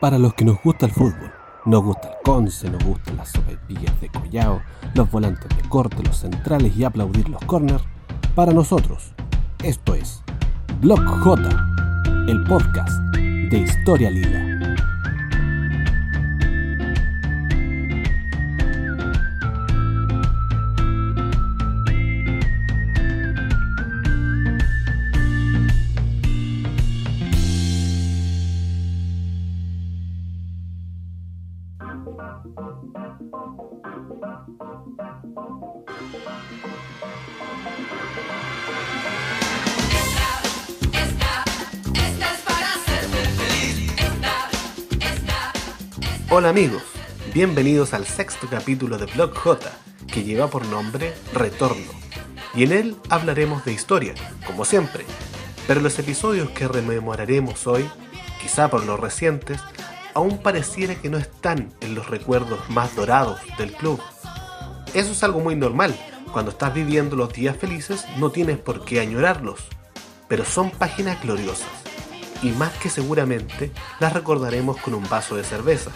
Para los que nos gusta el fútbol, nos gusta el conce, nos gustan las sopaipillas de collao, los volantes de corte, los centrales y aplaudir los corners, para nosotros, esto es Block J, el podcast de Historia Lila. Amigos, bienvenidos al sexto capítulo de Blog J, que lleva por nombre Retorno. Y en él hablaremos de historia, como siempre, pero los episodios que rememoraremos hoy, quizá por los recientes, aún pareciera que no están en los recuerdos más dorados del club. Eso es algo muy normal, cuando estás viviendo los días felices no tienes por qué añorarlos, pero son páginas gloriosas, y más que seguramente las recordaremos con un vaso de cerveza,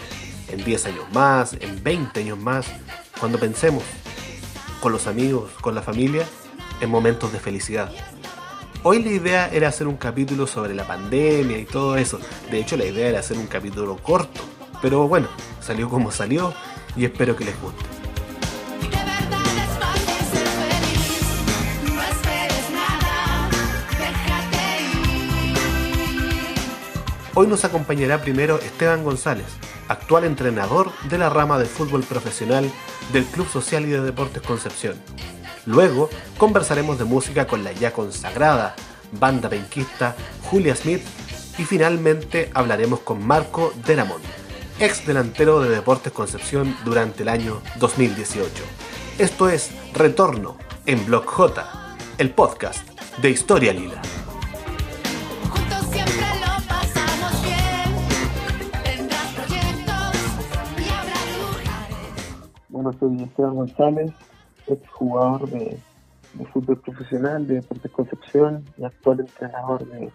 en 10 años más, en 20 años más, cuando pensemos con los amigos, con la familia, en momentos de felicidad. Hoy la idea era hacer un capítulo sobre la pandemia y todo eso. De hecho, la idea era hacer un capítulo corto. Pero bueno, salió como salió y espero que les guste. Hoy nos acompañará primero Esteban González, actual entrenador de la rama de fútbol profesional del Club Social y de Deportes Concepción. Luego conversaremos de música con la ya consagrada banda penquista Julia Smith y finalmente hablaremos con Marco Denamón, ex delantero de Deportes Concepción durante el año 2018. Esto es Retorno en Block J, el podcast de Historia Lila. Soy Esteban González, ex jugador de, fútbol profesional de Deportes Concepción y actual entrenador de,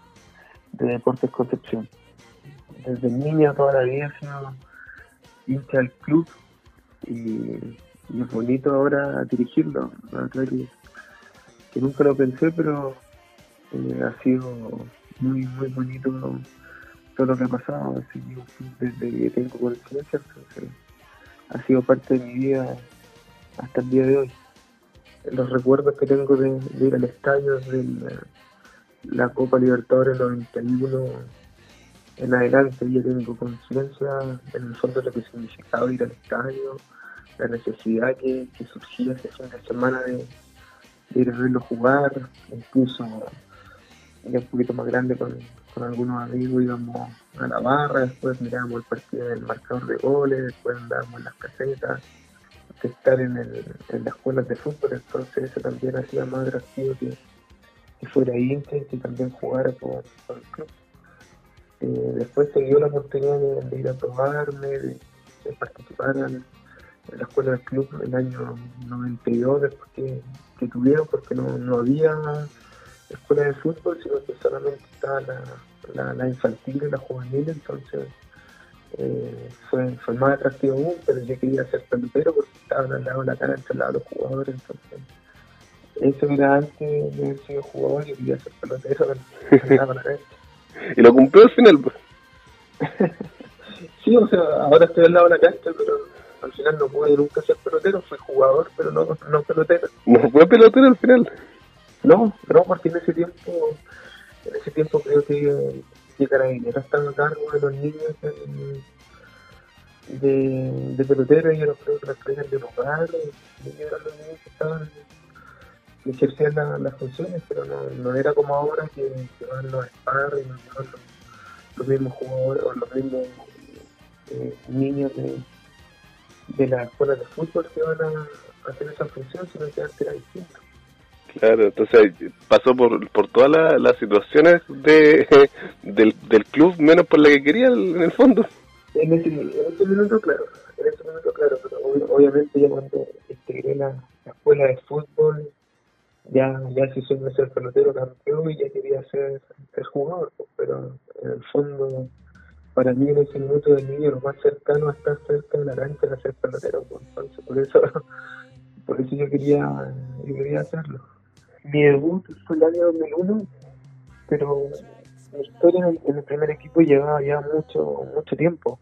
Deportes Concepción. Desde niño toda la vida he sido hincha del club y, es bonito ahora dirigirlo. La verdad que, nunca lo pensé, pero eh, ha sido muy, muy bonito todo lo que ha pasado. desde que tengo conciencia, ha sido parte de mi vida hasta el día de hoy. Los recuerdos que tengo de, ir al estadio de la, Copa Libertadores 91 en adelante, ya tengo conciencia en el fondo de lo que significaba ir al estadio, la necesidad que, surgía ese fin de semana de, ir a verlo jugar, incluso ya un poquito más grande con, algunos amigos íbamos a la barra, después mirábamos el partido del marcador de goles, después andábamos en las casetas, que estar en, el, en las escuelas de fútbol, entonces eso también hacía más atractivo que, fuera hincha y que también jugara por, el club. Eh, después se dio la oportunidad de, ir a probarme, de, participar en, la escuela del club el año 92, después que, tuvieron, porque no, no había escuela de fútbol, sino que solamente estaba la, la, infantil y la juvenil, entonces eh, fue, fue, más atractivo aún, pero yo quería ser pelotero porque estaban al lado de la cara entre los jugadores, entonces eso era antes de haber sido jugador, yo quería ser pelotero, y lo cumplió al final, pues. sí, o sea, ahora estoy al lado de la cancha, pero al final no pude nunca ser pelotero, fui jugador, pero no, no pelotero. No fue pelotero al final. No, no, porque en ese tiempo, en ese tiempo creo que, que Carabineros estaba a cargo de los niños de, de pelotero yo creo que los traían de hogar, y eran los niños que estaban que ejercían las funciones, pero no, era como ahora que, van los sparring, los, los mismos jugadores o los mismos eh, niños de, de las escuelas de fútbol que van a, hacer esa función, sino que antes era distinto. Claro, entonces pasó por, por todas las situaciones de, del, del club, menos por la que quería en el fondo. En ese, minuto, claro, en ese minuto, claro, pero obviamente ya cuando integré la, escuela de fútbol, ya, ya se suele ser pelotero campeón y ya quería ser, ser jugador, pues, pero en el fondo para mí en ese minuto del niño lo más cercano a estar cerca de la cancha era ser pelotero, pues, entonces por eso, por eso yo quería, yo quería hacerlo. Mi debut fue el año 2001, pero mi historia en el, primer equipo llevaba ya mucho, mucho tiempo.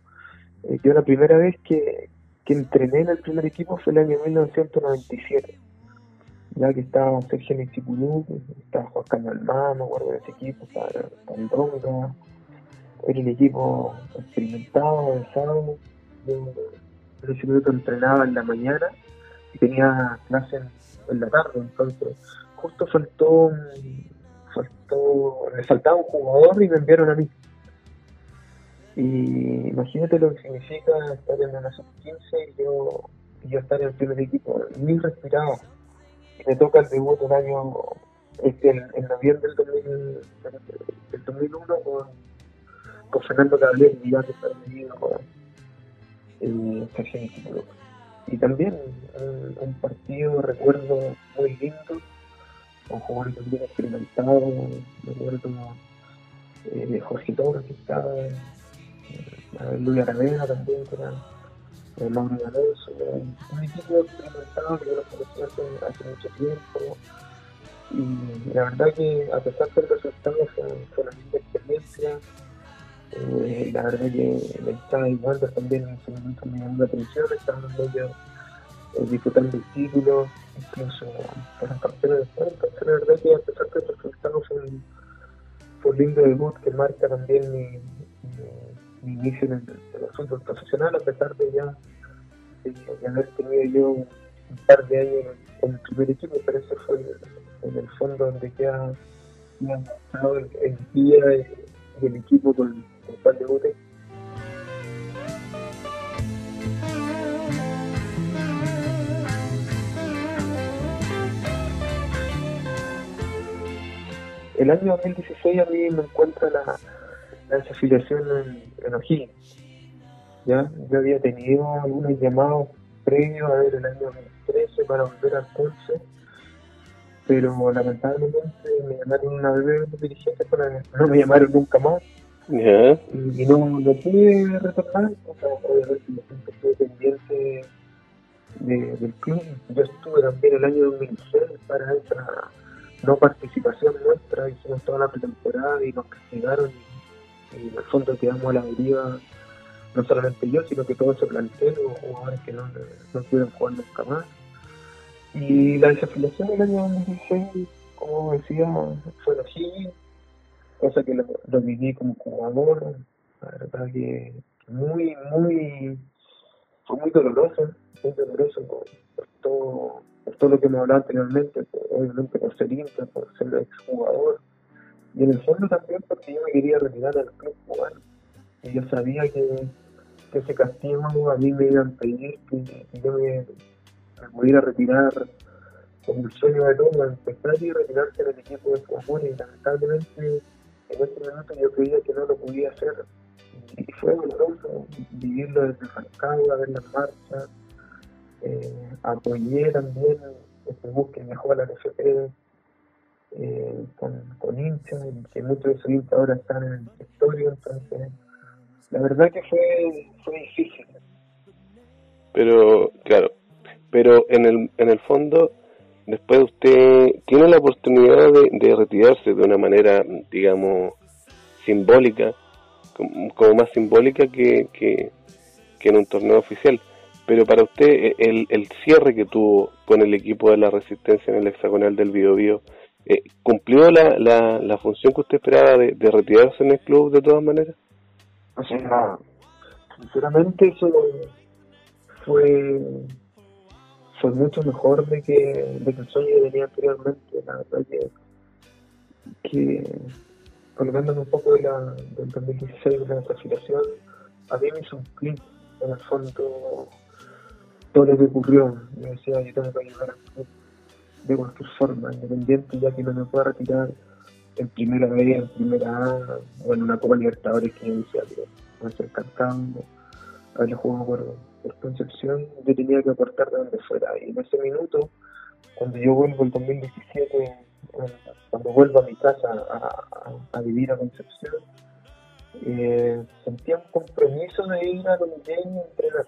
Eh, yo la primera vez que, que entrené en el primer equipo fue el año 1997 ya que estaba Sergio Nixipulú, estaba Juan Carlos Almano, guardo de ese equipo, estaba Tandonga, era el equipo experimentado, avanzado. Yo en entrenaba en la mañana y tenía clase en, la tarde, entonces justo faltó, faltó, me faltaba un jugador y me enviaron a mí. Y imagínate lo que significa estar en la sub-15 y yo, y yo estar en el primer equipo, ni respiraba. Me toca el debut el año, este, en, noviembre del, del 2001 con, Fernando Caballero, ya que está viviendo con eh, Y también un, partido, recuerdo, muy lindo, con jugadores también experimentados, recuerdo eh, de Jorge Toro que estaba, eh, Luis Aravena también, que era eh, Mauro Alonso, un equipo experimentado que yo lo conocí hace, mucho tiempo. Y la verdad que a pesar del resultado fue, fue una linda experiencia. Eh, la verdad que la hinchada igual también en ese momento me llamó la atención, estaban ellos eh, disfrutando el título, incluso fueron campeones después, entonces la verdad que a pesar del resultado fue un, un lindo debut que marca también mi, inicio en el, fútbol profesional, a pesar de ya de, haber tenido yo un, par de años en, el primer equipo, pero eso fue en, el fondo donde queda mostrado el, el, día y el equipo con, el cual debuté. El año 2016 a mí me encuentra la, la desafiliación en, en O'Higgins. ¿ya? Yo había tenido algunos llamados previos a ver el año 2013 para volver al Ponce, pero lamentablemente me llamaron una vez los dirigentes, pero no me llamaron nunca más. Y, no, no pude retornar, o sea, obviamente siempre estuve pendiente de, del club. Yo estuve también el año 2006 para esa no participación nuestra, hicimos toda la pretemporada y nos castigaron y en el fondo quedamos a la deriva, no solamente yo, sino que todo ese plantel, hubo jugadores que no, no pudieron jugar nunca más. Y la desafiliación del año 2016, como decía, fue así, cosa que lo, viví como jugador, la verdad que muy, muy, fue muy doloroso, muy doloroso por, todo, todo lo que hemos hablado anteriormente, obviamente por ser hincha, por ser exjugador, y en el fondo también porque yo me quería retirar al club cubano. Y yo sabía que, que ese castigo a mí me iban a pedir que, yo me, pudiera retirar como el sueño de todo, empezar y retirarse del equipo de fútbol y lamentablemente en ese momento yo creía que no lo podía hacer. Y fue doloroso vivirlo desde Rancagua, ver las marchas. Eh, apoyé también este bus que a la NFP eh, con, con hinchas, que muchos de esos hinchas ahora están en el directorio, entonces la verdad que fue, fue difícil. Pero, claro, pero en el, en el fondo, después usted tiene la oportunidad de, retirarse de una manera, digamos, simbólica, como, más simbólica que, que, en un torneo oficial. Pero para usted, el, el cierre que tuvo con el equipo de la Resistencia en el hexagonal del Biobío, eh, ¿cumplió la, la, la, función que usted esperaba de, de, retirarse en el club de todas maneras? O sea, sinceramente eso fue fue mucho mejor de que, de que el sueño que tenía anteriormente. La verdad que, que colocándome un poco de la, del 2016 de la desafiliación, a mí me hizo un clic en el fondo todo lo que ocurrió. Yo decía, yo tengo que ayudar club de cualquier forma, independiente, ya que no me pueda retirar en primera vez, en primera A, o en una Copa Libertadores que decía que va a ser cantando, haberle jugado por, por Concepción, yo tenía que aportar de donde fuera. Y en ese minuto, cuando yo vuelvo en 2017, cuando vuelvo a mi casa a, a, vivir a Concepción, eh, sentía un compromiso de ir a los y entrenar.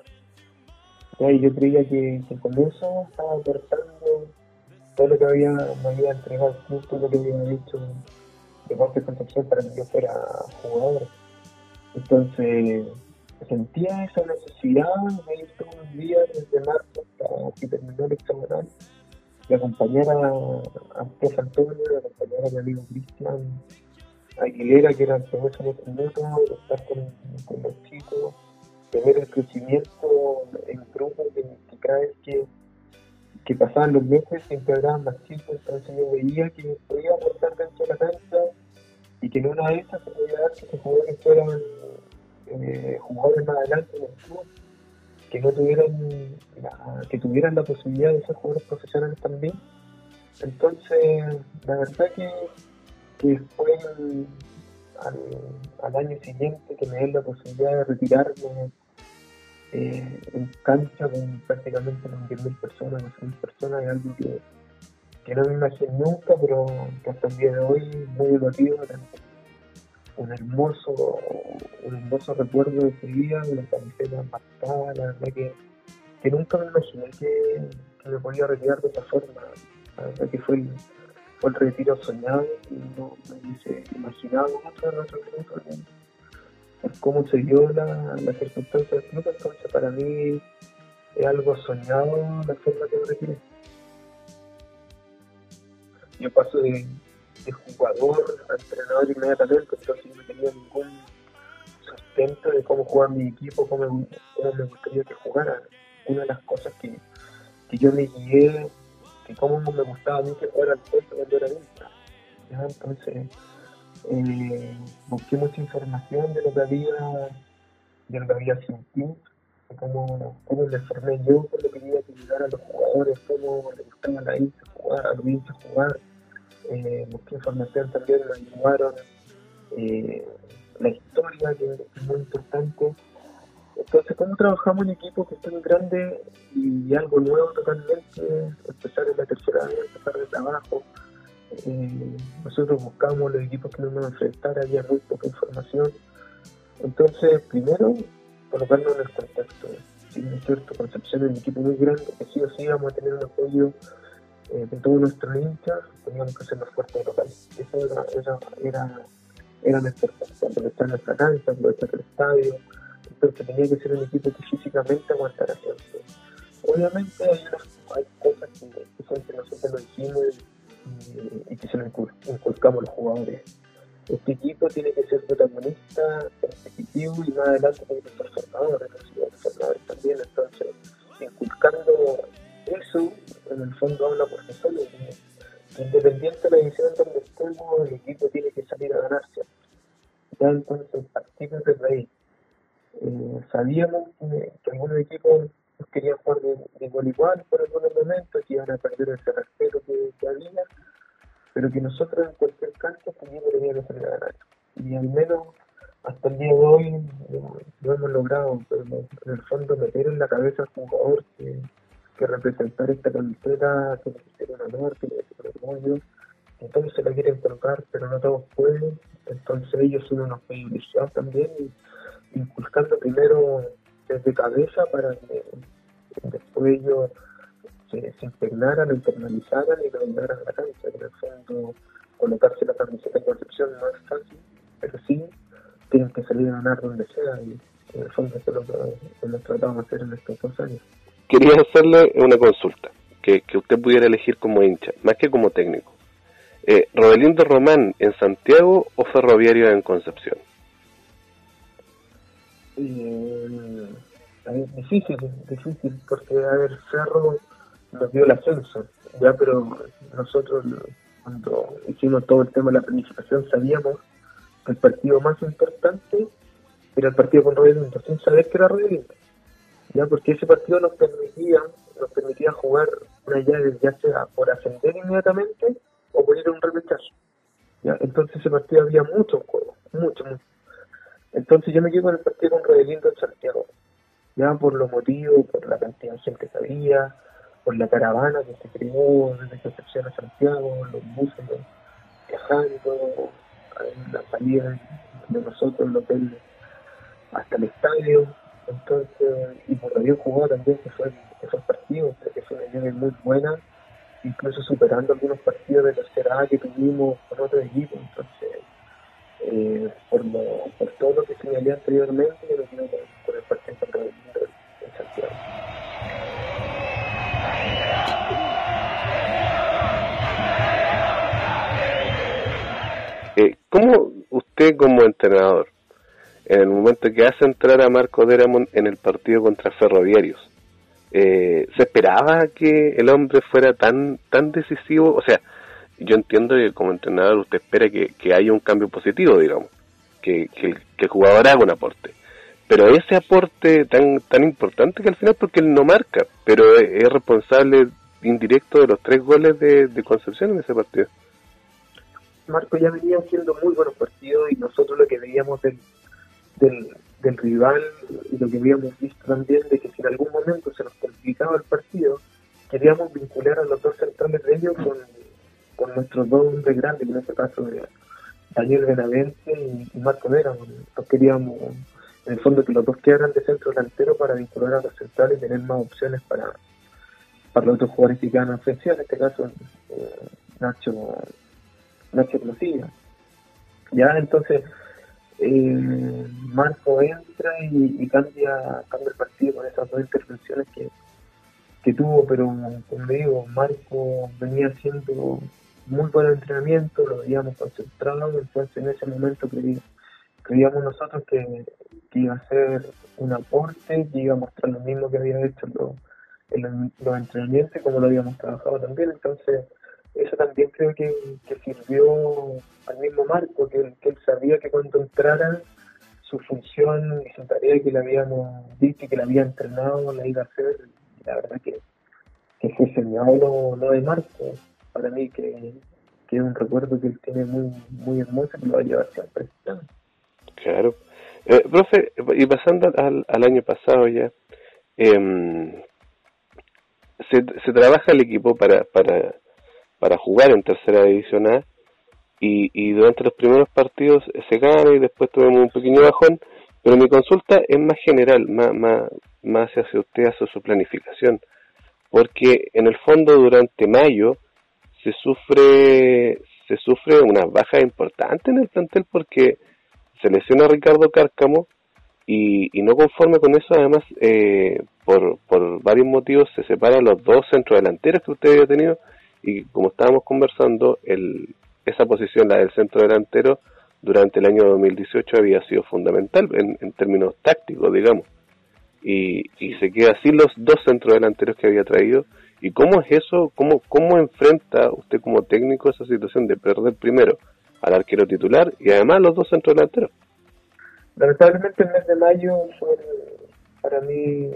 Y yo creía que, con eso estaba aportando todo lo que había, me había entregado todo lo que había dicho de Jorge Concepción para que yo fuera jugador. Entonces sentía esa necesidad de ir todos los días desde marzo hasta que terminó el examen de acompañar a, a Antonio, de acompañar a mi amigo Cristian Aguilera, que era el profesor de minutos, de estar con, los chicos, de ver el crecimiento en grupo, que, que cada que, que pasaban los meses se integraban más chicos, entonces yo veía que podía aportar dentro de la cancha y que en una de esas se podía dar que esos jugadores fueran eh, jugadores más adelante en club que no tuvieran la, que tuvieran la posibilidad de ser jugadores profesionales también. Entonces la verdad que, que fue al, año siguiente que me dio la posibilidad de retirarme eh, en cancha con prácticamente unas 10.000 personas, 11.000 personas, es algo que, que, no me imaginé nunca, pero que hasta el día de hoy muy emotivo, un hermoso, un hermoso recuerdo de ese día, una camiseta marcada, la verdad que, que nunca me imaginé que, me podía retirar de esa forma. La verdad que fue el, fue el retiro soñado no me hubiese imaginado otro nuestro club cómo se dio la, la circunstancia del club, entonces para mí es algo soñado la forma que me retiré. Yo paso de, jugador a entrenador inmediatamente, entonces no tenía ningún sustento de cómo jugar mi equipo, cómo, me gustaría que jugara. Una de las cosas que, que yo me guié, que cómo me gustaba a mí que fuera el puesto cuando era vista. Entonces, eh, busqué mucha información de lo que había, de lo que había sentido, de cómo, cómo me formé yo, cómo quería que ayudar a los jugadores, cómo le gustaba a la hincha jugar, a los hinchas jugar eh, busqué información también, me ayudaron, eh, la historia, que es muy importante. Entonces, ¿cómo trabajamos en equipo que es tan grande y algo nuevo totalmente? Empezar en la tercera vez, empezar de trabajo. Eh, nosotros buscamos los equipos que nos vamos a enfrentar, había muy poca información. Entonces, primero, colocarnos en el contexto. Si es cierto, Concepción es un equipo muy grande, que sí o sí vamos a tener un apoyo eh, de todos nuestros hinchas, teníamos que ser los fuertes locales. Eso era, era, era, era nuestra aprovechar nuestra cancha, aprovechar el estadio. Entonces tenía que ser un equipo que físicamente aguantara siempre. Obviamente hay, unas, hay cosas que, que nosotros lo hicimos y, que se lo inculcamos los jugadores. Este equipo tiene que ser protagonista, competitivo y más adelante tiene que ser formador, formadores también. Entonces, inculcando eso en el fondo habla por sí solo. Independiente de la edición donde estemos, el equipo tiene que salir a ganarse. Ya entonces partimos desde ahí. Eh, sabíamos que, algunos equipos querían jugar de, igual igual por algunos momentos, que iban a perder ese respeto que, había, pero que nosotros en cualquier también teníamos que salir a ganar. Y al menos hasta el día de hoy lo, hemos logrado, pero en el fondo meter en la cabeza al jugador que que representar esta camiseta, que le un honor, que le un orgullo. Entonces se la quieren colocar, pero no todos pueden. Entonces ellos son unos privilegiados también, inculcando primero desde cabeza para que después ellos se, se integraran, lo internalizaran y a la cancha. En el fondo, colocarse la camiseta en Concepción no es fácil, pero sí tienen que salir a ganar donde sea y en el fondo eso es lo que hemos tratado de hacer en estos dos años quería hacerle una consulta, que, que usted pudiera elegir como hincha, más que como técnico. Eh, ¿Rodelindo Román en Santiago o Ferroviario en Concepción? Eh, difícil, difícil, porque a ver, Ferro nos dio el ascenso, ya, pero nosotros cuando hicimos todo el tema de la planificación sabíamos que el partido más importante era el partido con Rodelindo, sin saber que era Rodelindo ya porque ese partido nos permitía nos permitía jugar una llave ya sea por ascender inmediatamente o por ir a un repechaje ¿ya? entonces ese partido había mucho en juego mucho mucho entonces yo me quedo con el partido con Rodelindo en Santiago ya por los motivos por la cantidad de gente que había por la caravana que se creó desde Concepción a Santiago los buses viajando la salida de nosotros, el hotel hasta el estadio. Entonces, y por lo bien también, que fue esos partidos, que fue una nivel muy buena, incluso superando algunos partidos de tercera A que tuvimos con otro equipo. Entonces, eh, por, lo, por todo lo que señalé anteriormente, yo lo quiero con, el contra el en Santiago. Eh, ¿Cómo usted como entrenador, en el momento que hace entrar a Marco Deramon en el partido contra Ferroviarios, eh, ¿se esperaba que el hombre fuera tan tan decisivo? O sea, yo entiendo que como entrenador usted espera que, haya un cambio positivo, digamos, que, que, el jugador haga un aporte. Pero ese aporte tan tan importante que al final, porque él no marca, pero es, responsable indirecto de los tres goles de, de Concepción en ese partido. Marco ya venía haciendo muy buenos partidos y nosotros lo que veíamos del, del, rival y lo que habíamos visto también de que si en algún momento se nos complicaba el partido, queríamos vincular a los dos centrales de ellos con, con nuestros dos hombres grandes, en este caso de Daniel Benavente y, Marco Vera. Nos queríamos, en el fondo, que los dos quedaran de centro delantero para vincular a los centrales y tener más opciones para, para los otros jugadores que quedan ofensiva, en este caso eh, Nacho Nacho Closilla. Ya, entonces, eh, Marco entra y, cambia, cambia el partido con esas dos intervenciones que, que tuvo, pero como digo, Marco venía haciendo muy buen entrenamiento, lo veíamos concentrado, entonces en ese momento creíamos nosotros que, iba a ser un aporte, que iba a mostrar lo mismo que había hecho en los entrenamientos, como lo habíamos trabajado también, entonces eso también creo que, sirvió al mismo Marco, que, él sabía que cuando entrara su función y su tarea que le habíamos dicho, que le había entrenado, la iba a hacer. La verdad que, que fue señalado lo, de Marco. Para mí que, es un recuerdo que él tiene muy muy hermoso que lo va a llevar siempre. Claro. Eh, profe, y pasando al, al año pasado ya, eh, se, se trabaja el equipo para, para para jugar en tercera división A y, y durante los primeros partidos se gana y después tuvimos un pequeño bajón, pero mi consulta es más general, más, más, más hacia usted, hacia su planificación, porque en el fondo durante mayo se sufre se sufre una baja importante en el plantel porque se lesiona a Ricardo Cárcamo y, y no conforme con eso además eh, por, por varios motivos se separan los dos centrodelanteros que usted había tenido y como estábamos conversando, el, esa posición, la del centro delantero, durante el año 2018 había sido fundamental en, términos tácticos, digamos. Y, y, se queda así los dos centrodelanteros que había traído. ¿Y cómo es eso? ¿Cómo, ¿Cómo enfrenta usted como técnico esa situación de perder primero al arquero titular y además los dos centrodelanteros? Lamentablemente el mes de mayo fue para mí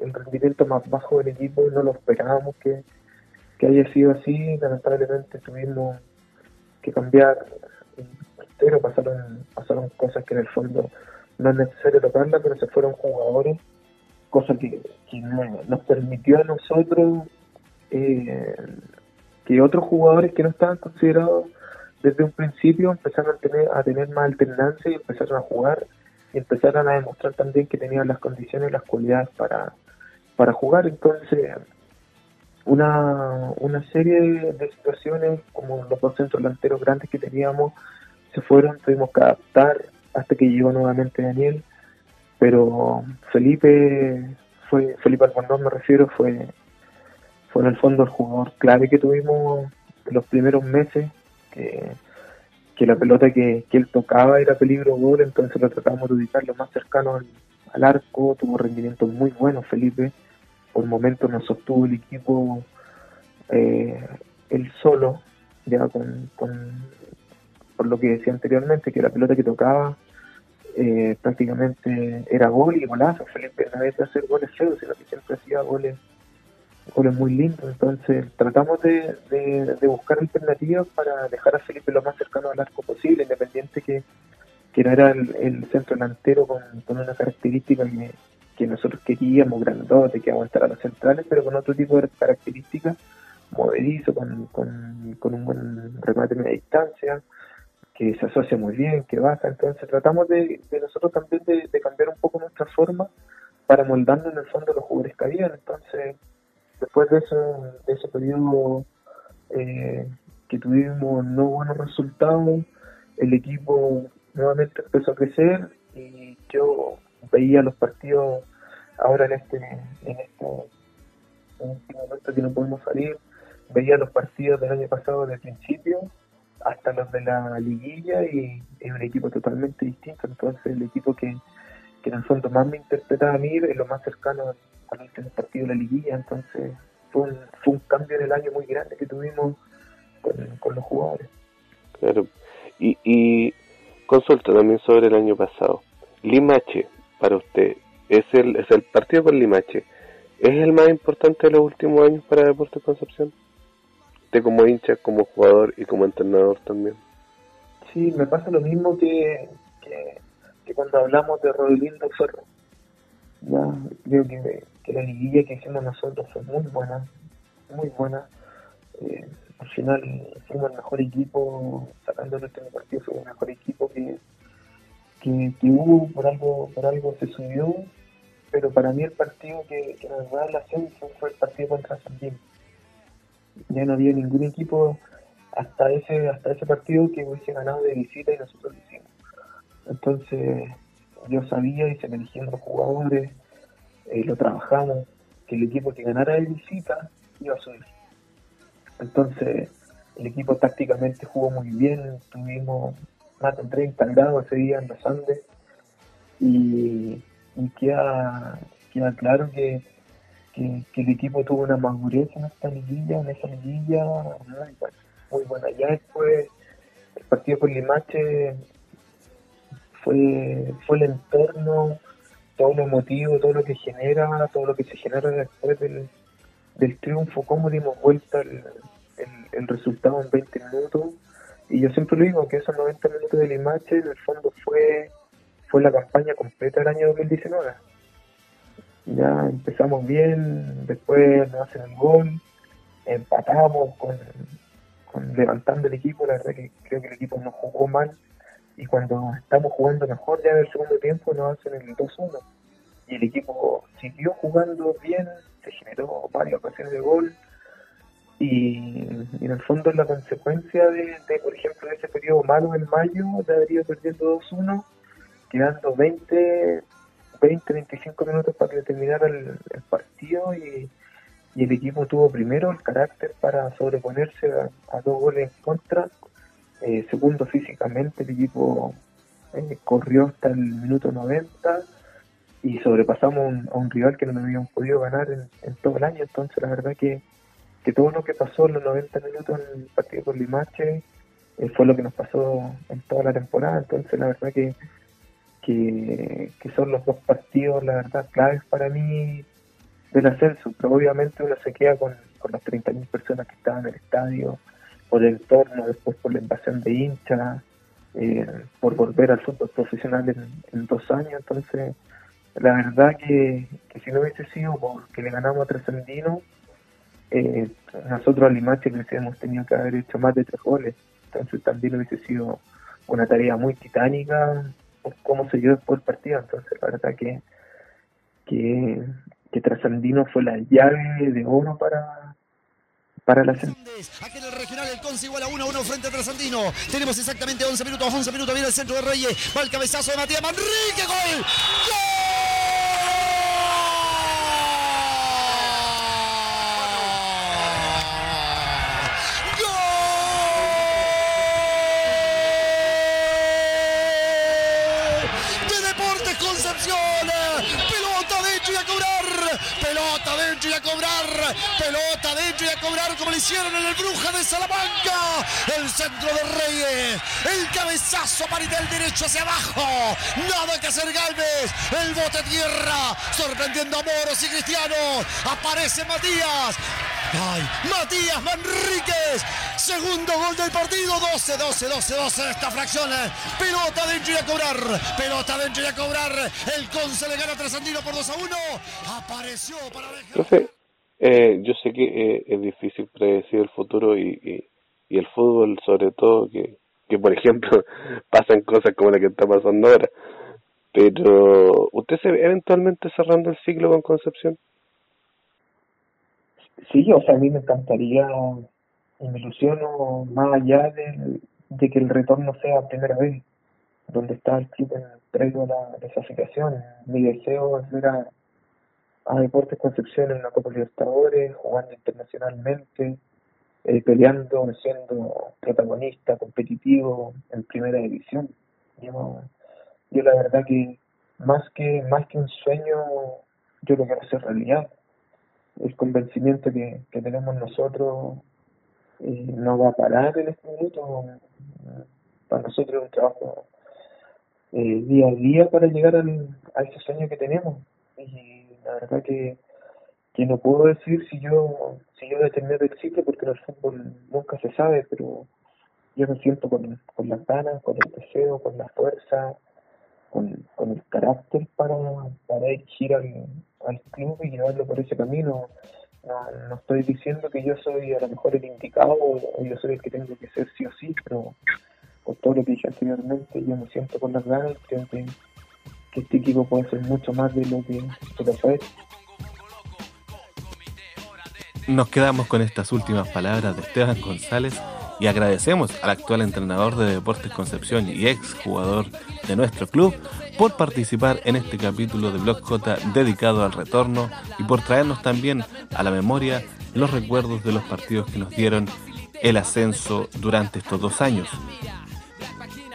el, rendimiento más bajo del equipo, no lo esperábamos que, que haya sido así, lamentablemente tuvimos que cambiar pero pasaron, pasaron cosas que en el fondo no es necesario tocarlas, pero se fueron jugadores, cosa que, nos permitió a nosotros eh, que otros jugadores que no estaban considerados desde un principio empezaron a tener, a tener más alternancia y empezaron a jugar y empezaron a demostrar también que tenían las condiciones y las cualidades para, para jugar. Entonces, una, una serie de, situaciones, como los dos centros delanteros grandes que teníamos, se fueron, tuvimos que adaptar hasta que llegó nuevamente Daniel, pero Felipe, fue Felipe Albondón me refiero, fue, fue en el fondo el jugador clave que tuvimos los primeros meses, que, que la pelota que, que él tocaba era peligro gol, entonces lo tratamos de ubicar lo más cercano al, al arco, tuvo rendimientos muy buenos Felipe, por momentos nos sostuvo el equipo eh, él solo, ya con, por lo que decía anteriormente, que la pelota que tocaba eh, prácticamente era gol y golazo. Felipe no de hacer goles feos, sino que siempre hacía goles, goles muy lindos. Entonces tratamos de, de, buscar alternativas para dejar a Felipe lo más cercano al arco posible, independiente que, que no era el, centro delantero con, con una característica que, que nosotros queríamos, grandote, que aguantara a los centrales, pero con otro tipo de características, movedizo, con, con, con un buen remate de distancia, que se asocia muy bien, que baja. Entonces tratamos de, nosotros también de, cambiar un poco nuestra forma para moldarnos en el fondo los jugadores que habían. Entonces, después de, eso, de ese periodo eh, que tuvimos no buenos resultados, el equipo nuevamente empezó a crecer y yo veía los partidos ahora en este, en este, en este momento que no podemos salir, veía los partidos del año pasado de principio hasta los de la liguilla y es un equipo totalmente distinto. Entonces, el equipo que, que en el fondo más me interpretaba a mí es lo más cercano al último partido de la liguilla. Entonces, fue un, fue un cambio en el año muy grande que tuvimos con, los jugadores. Claro. Y, y consulta también sobre el año pasado. Limache, para usted, es el, es el partido con Limache. ¿Es el más importante de los últimos años para Deportes Concepción? Usted como hincha, como jugador y como entrenador también. Sí, me pasa lo mismo que, que, cuando hablamos de Rodelindo Ferro. Ya, creo que, que, la liguilla que hicimos nosotros fue muy buena, muy buena. Eh, al final fuimos el mejor equipo, sacando el último partido, fue el mejor equipo que, que, hubo, por algo, por algo se subió, pero para mí el partido que, que nos da la ascenso fue el partido contra San ya no había ningún equipo hasta ese hasta ese partido que hubiese ganado de visita y nosotros lo hicimos. Entonces yo sabía y se me eligieron los jugadores, eh, lo trabajamos, que el equipo que ganara de visita iba a subir. Entonces el equipo tácticamente jugó muy bien, tuvimos más de 30 grados ese día en los Andes y, y queda, queda claro que que, el equipo tuvo una madurez en esta liguilla, en esa liguilla muy buena. Ya después, el partido con Limache fue, fue el entorno, todo lo emotivo, todo lo que genera, todo lo que se genera después del, triunfo, cómo dimos vuelta el, el, resultado en 20 minutos. Y yo siempre lo digo, que esos 90 minutos de Limache en el fondo fue, fue la campaña completa del año 2019 ya empezamos bien, después nos hacen el gol, empatamos con, levantando el equipo, la verdad que creo que el equipo no jugó mal y cuando estamos jugando mejor ya en el segundo tiempo nos hacen el 2-1 y el equipo siguió jugando bien, se generó varias ocasiones de gol y, en el fondo la consecuencia de, por ejemplo, de ese periodo malo en mayo, de haber ido perdiendo 2-1, quedando 20, 20, 25 minutos para que terminara el, partido y, el equipo tuvo primero el carácter para sobreponerse a, dos goles en contra. Eh, segundo, físicamente el equipo eh, corrió hasta el minuto 90 y sobrepasamos a un rival que no habíamos podido ganar en, todo el año. Entonces, la verdad que, que todo lo que pasó en los 90 minutos en el partido con Limache eh, fue lo que nos pasó en toda la temporada. Entonces, la verdad que que, son los dos partidos, la verdad, claves para mí del ascenso, pero obviamente uno se queda con, con las 30.000 personas que estaban en el estadio, por el entorno, después por la invasión de hinchas, eh, por volver al fútbol profesional en, dos años, entonces la verdad que, si no hubiese sido porque le ganamos a Trasandino, eh, nosotros al Limache hemos tenido que haber hecho más de tres goles, entonces también hubiese sido una tarea muy titánica cómo se dio después el partido. Entonces, la verdad que, que, que Trasandino fue la llave de oro para, para la Aquí en regional el Conce igual a 1 1 frente a Trasandino. Tenemos exactamente 11 minutos, 11 minutos, viene el centro de Reyes, va el cabezazo de Matías Manrique, gol. ¡Gol! Pelota dentro y a cobrar como le hicieron en el Bruja de Salamanca. El centro de Reyes. El cabezazo para el derecho hacia abajo. Nada que hacer Galvez. El bote tierra. Sorprendiendo a Moros y Cristiano. Aparece Matías. Ay, Matías Manríquez. Segundo gol del partido. 12, 12, 12, 12 de esta fracción. Pelota dentro y a cobrar. Pelota dentro y a cobrar. El Conce le gana a Trasandino por 2 a 1. Apareció para dejar. Eh, yo sé que eh, es difícil predecir el futuro y, el fútbol, sobre todo, que por ejemplo pasan cosas como la que está pasando ahora. Pero, ¿usted se ve eventualmente cerrando el ciclo con Concepción? Sí, o sea, a mí me encantaría me ilusiono más allá de, de que el retorno sea primera vez, donde está el club en previo a la desafiliación. Mi deseo es ver a, a Deportes Concepción en la Copa Libertadores, jugando internacionalmente, eh, peleando, siendo protagonista, competitivo en primera división. Yo, yo la verdad que más que más que un sueño, yo lo quiero hacer realidad. El convencimiento que, tenemos nosotros eh, no va a parar en este minuto. Para nosotros es un trabajo eh, día a día para llegar al, a ese sueño que tenemos. Y la verdad que que no puedo decir si yo si yo determiné el ciclo porque en el fútbol nunca se sabe, pero yo me siento con, con las ganas, con el deseo, con la fuerza, con, con el carácter para, para ir al, al club y llevarlo por ese camino. No, no estoy diciendo que yo soy a lo mejor el indicado o yo soy el que tengo que ser sí o sí, pero por todo lo que dije anteriormente, yo me siento con las ganas, creo que este equipo puede ser mucho más de lo que, fue. Nos quedamos con estas últimas palabras de Esteban González y agradecemos al actual entrenador de Deportes Concepción y ex jugador de nuestro club por participar en este capítulo de Blog J dedicado al retorno y por traernos también a la memoria los recuerdos de los partidos que nos dieron el ascenso durante estos dos años.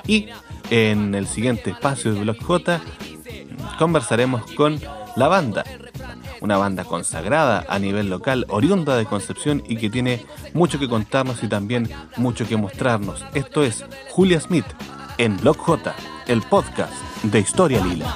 Y en el siguiente espacio de Blog J conversaremos con la banda una banda consagrada a nivel local, oriunda de Concepción y que tiene mucho que contarnos y también mucho que mostrarnos. Esto es Julia Smith en Blog J, el podcast de Historia Lila.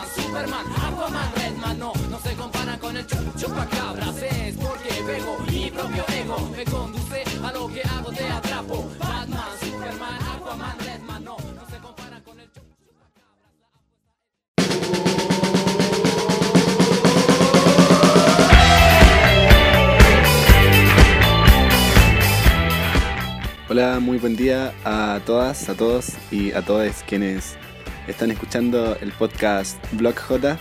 Hola, muy buen día a todas, a todos y a todas quienes están escuchando el podcast Blog J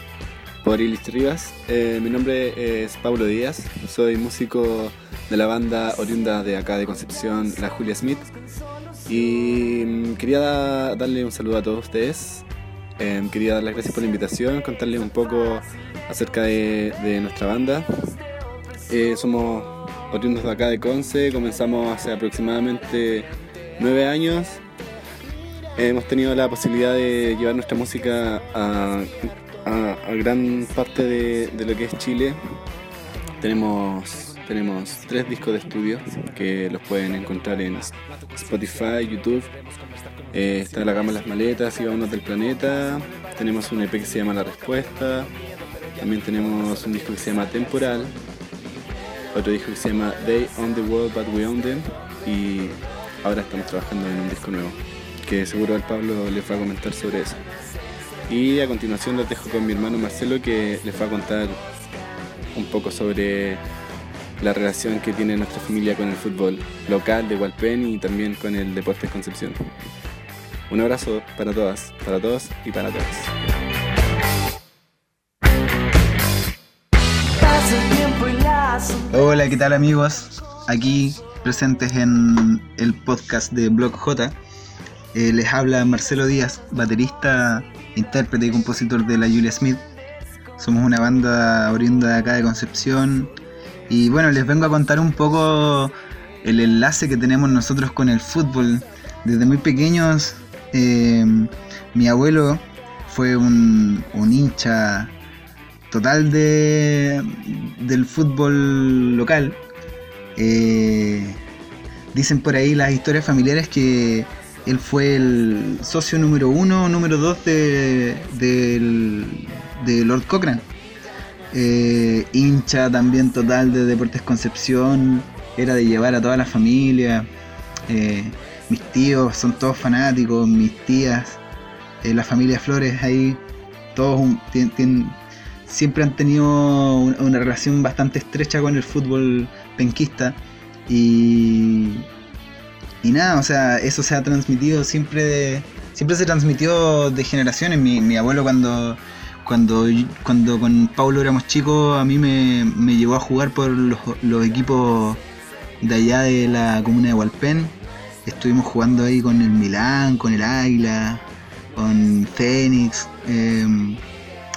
por Ilich Rivas. Eh, mi nombre es Pablo Díaz, soy músico de la banda oriunda de acá de Concepción, la Julia Smith. Y mm, quería darle un saludo a todos ustedes. Eh, quería dar las gracias por la invitación, contarles un poco acerca de, nuestra banda. Eh, somos oriundos de acá de Conce, comenzamos hace aproximadamente nueve años. Hemos tenido la posibilidad de llevar nuestra música a, gran parte de, lo que es Chile. Tenemos, tenemos tres discos de estudio que los pueden encontrar en Spotify, YouTube. Eh, está la gama Las Maletas y Vamos del Planeta. Tenemos un EP que se llama La Respuesta. También tenemos un disco que se llama Temporal otro disco que se llama They Own the World But We Own Them y ahora estamos trabajando en un disco nuevo que seguro el Pablo les va a comentar sobre eso. Y a continuación los dejo con mi hermano Marcelo que les va a contar un poco sobre la relación que tiene nuestra familia con el fútbol local de Hualpén y también con el Deportes Concepción. Un abrazo para todas, para todos y para todas. Hola, ¿qué tal amigos? Aquí presentes en el podcast de Blog J. Eh, les habla Marcelo Díaz, baterista, intérprete y compositor de la Julia Smith. Somos una banda oriunda de acá de Concepción. Y bueno, les vengo a contar un poco el enlace que tenemos nosotros con el fútbol. Desde muy pequeños, eh, mi abuelo fue un, un hincha total de, del fútbol local. Eh, dicen por ahí las historias familiares que él fue el socio número uno número dos de, de, Lord Cochrane. Eh, hincha también total de Deportes Concepción, era de llevar a toda la familia. Eh, mis tíos son todos fanáticos, mis tías, la familia Flores ahí, todos tienen siempre han tenido una relación bastante estrecha con el fútbol penquista y, y nada, o sea, eso se ha transmitido siempre de, siempre se transmitió de generaciones. Mi, abuelo cuando cuando, cuando con Paulo éramos chicos, a mí me, me llevó a jugar por los, equipos de allá de la comuna de Hualpén. Estuvimos jugando ahí con el Milán, con el Águila, con Fénix. Eh,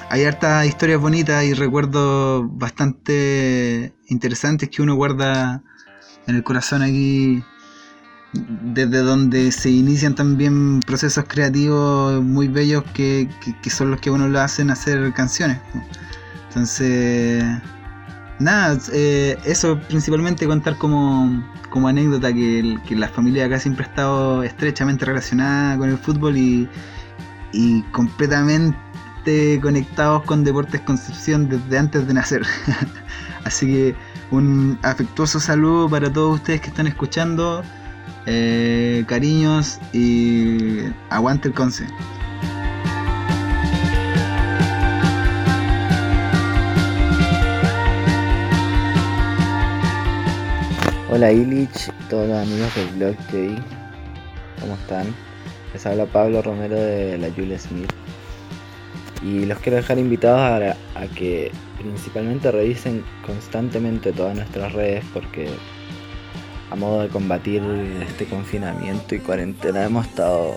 hay hartas historias bonitas y recuerdos bastante interesantes que uno guarda en el corazón aquí desde donde se inician también procesos creativos muy bellos que, son los que uno lo hacen hacer canciones. Entonces, nada, eh, eso principalmente contar como, como anécdota que, la familia acá siempre ha estado estrechamente relacionada con el fútbol y, y completamente conectados con Deportes Concepción desde antes de nacer. Así que un afectuoso saludo para todos ustedes que están escuchando. Eh, cariños y aguante el conce. Hola Illich, todos los amigos del blog J, ¿cómo están? Les habla Pablo Romero de la Julia Smith y los quiero dejar invitados a, a que principalmente revisen constantemente todas nuestras redes porque a modo de combatir este confinamiento y cuarentena hemos estado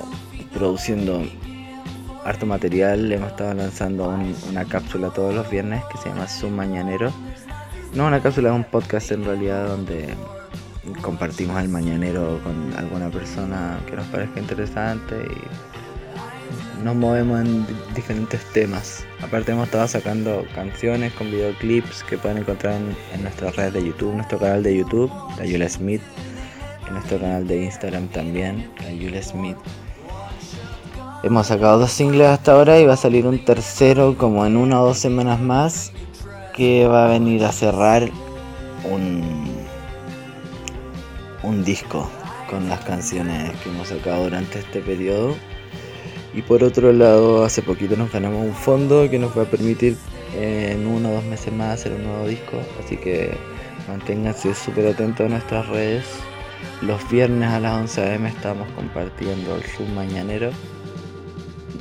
produciendo harto material, hemos estado lanzando una cápsula todos los viernes que se llama Zoom Mañanero. No una cápsula, es un podcast en realidad donde compartimos el mañanero con alguna persona que nos parezca interesante y nos movemos en diferentes temas. Aparte hemos estado sacando canciones con videoclips que pueden encontrar en, nuestras redes de YouTube, nuestro canal de YouTube, la Yula Smith, en nuestro canal de Instagram también, la Yula Smith. Hemos sacado dos singles hasta ahora y va a salir un tercero como en una o dos semanas más que va a venir a cerrar un, un disco con las canciones que hemos sacado durante este periodo y por otro lado, hace poquito nos ganamos un fondo que nos va a permitir en uno o dos meses más hacer un nuevo disco. Así que manténganse súper atentos a nuestras redes. Los viernes a las 11 am estamos compartiendo el Zoom mañanero.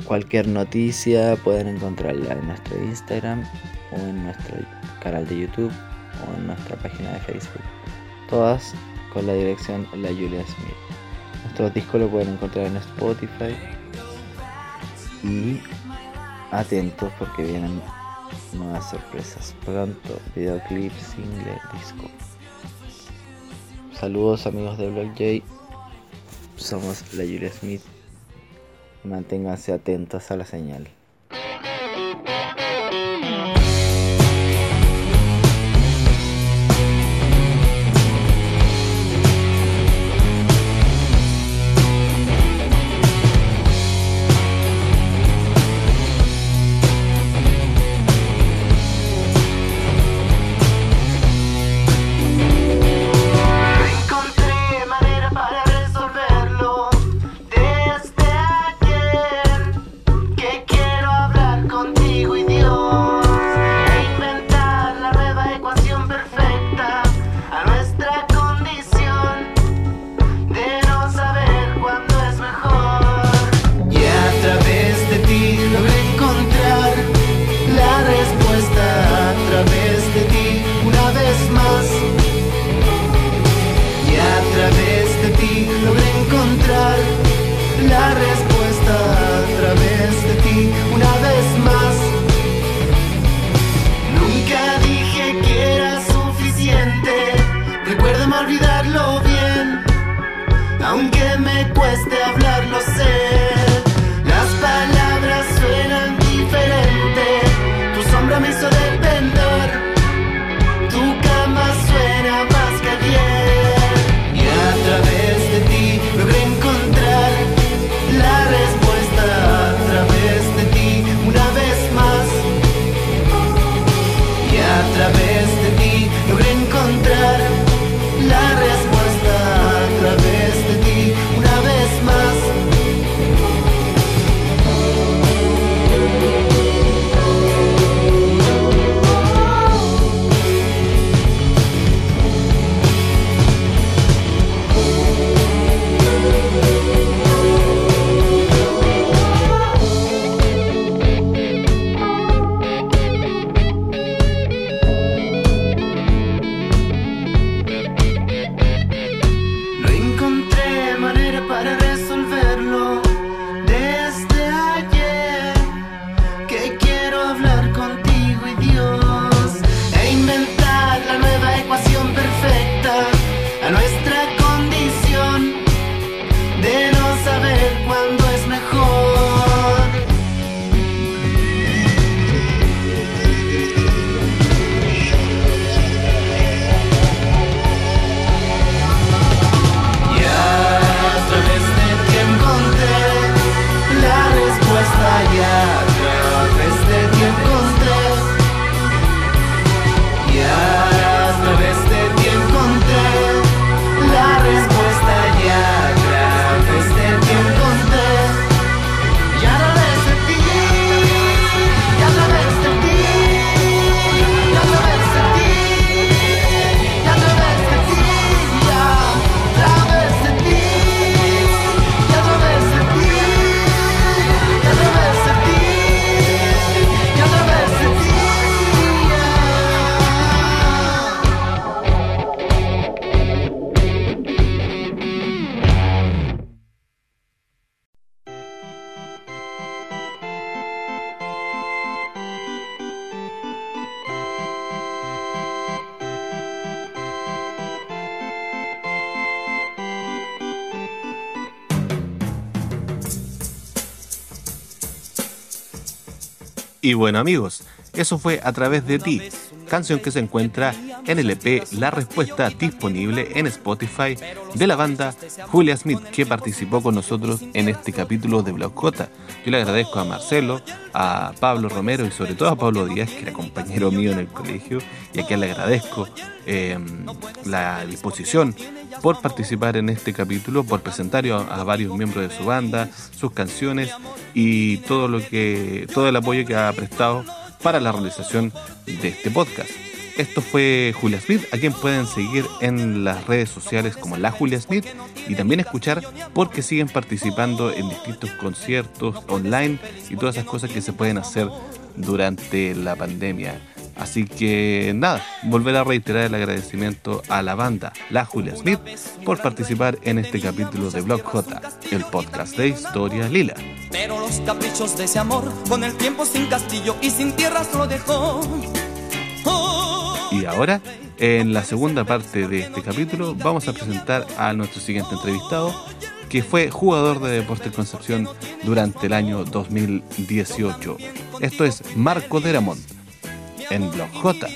Cualquier noticia pueden encontrarla en nuestro Instagram o en nuestro canal de YouTube o en nuestra página de Facebook. Todas con la dirección La Julia Smith. Nuestro disco lo pueden encontrar en Spotify, y atentos porque vienen nuevas sorpresas. Pronto videoclip single disco. Saludos amigos de Blog J somos la Julia Smith. Manténganse atentos a la señal Y bueno amigos, eso fue a través de ti, canción que se encuentra en el EP La Respuesta disponible en Spotify de la banda Julia Smith que participó con nosotros en este capítulo de J. Yo le agradezco a Marcelo, a Pablo Romero y sobre todo a Pablo Díaz que era compañero mío en el colegio y a quien le agradezco eh, la disposición por participar en este capítulo, por presentar a, varios miembros de su banda, sus canciones y todo lo que todo el apoyo que ha prestado para la realización de este podcast. Esto fue Julia Smith, a quien pueden seguir en las redes sociales como la Julia Smith y también escuchar porque siguen participando en distintos conciertos online y todas esas cosas que se pueden hacer durante la pandemia. Así que nada, volver a reiterar el agradecimiento a la banda La Julia Smith por participar en este capítulo de Blog J, el podcast de Historia Lila. Pero los caprichos de ese amor, con el tiempo sin castillo y sin tierras lo dejó. Y ahora, en la segunda parte de este capítulo, vamos a presentar a nuestro siguiente entrevistado, que fue jugador de Deportes Concepción durante el año 2018. Esto es Marco Deramont en Blog J,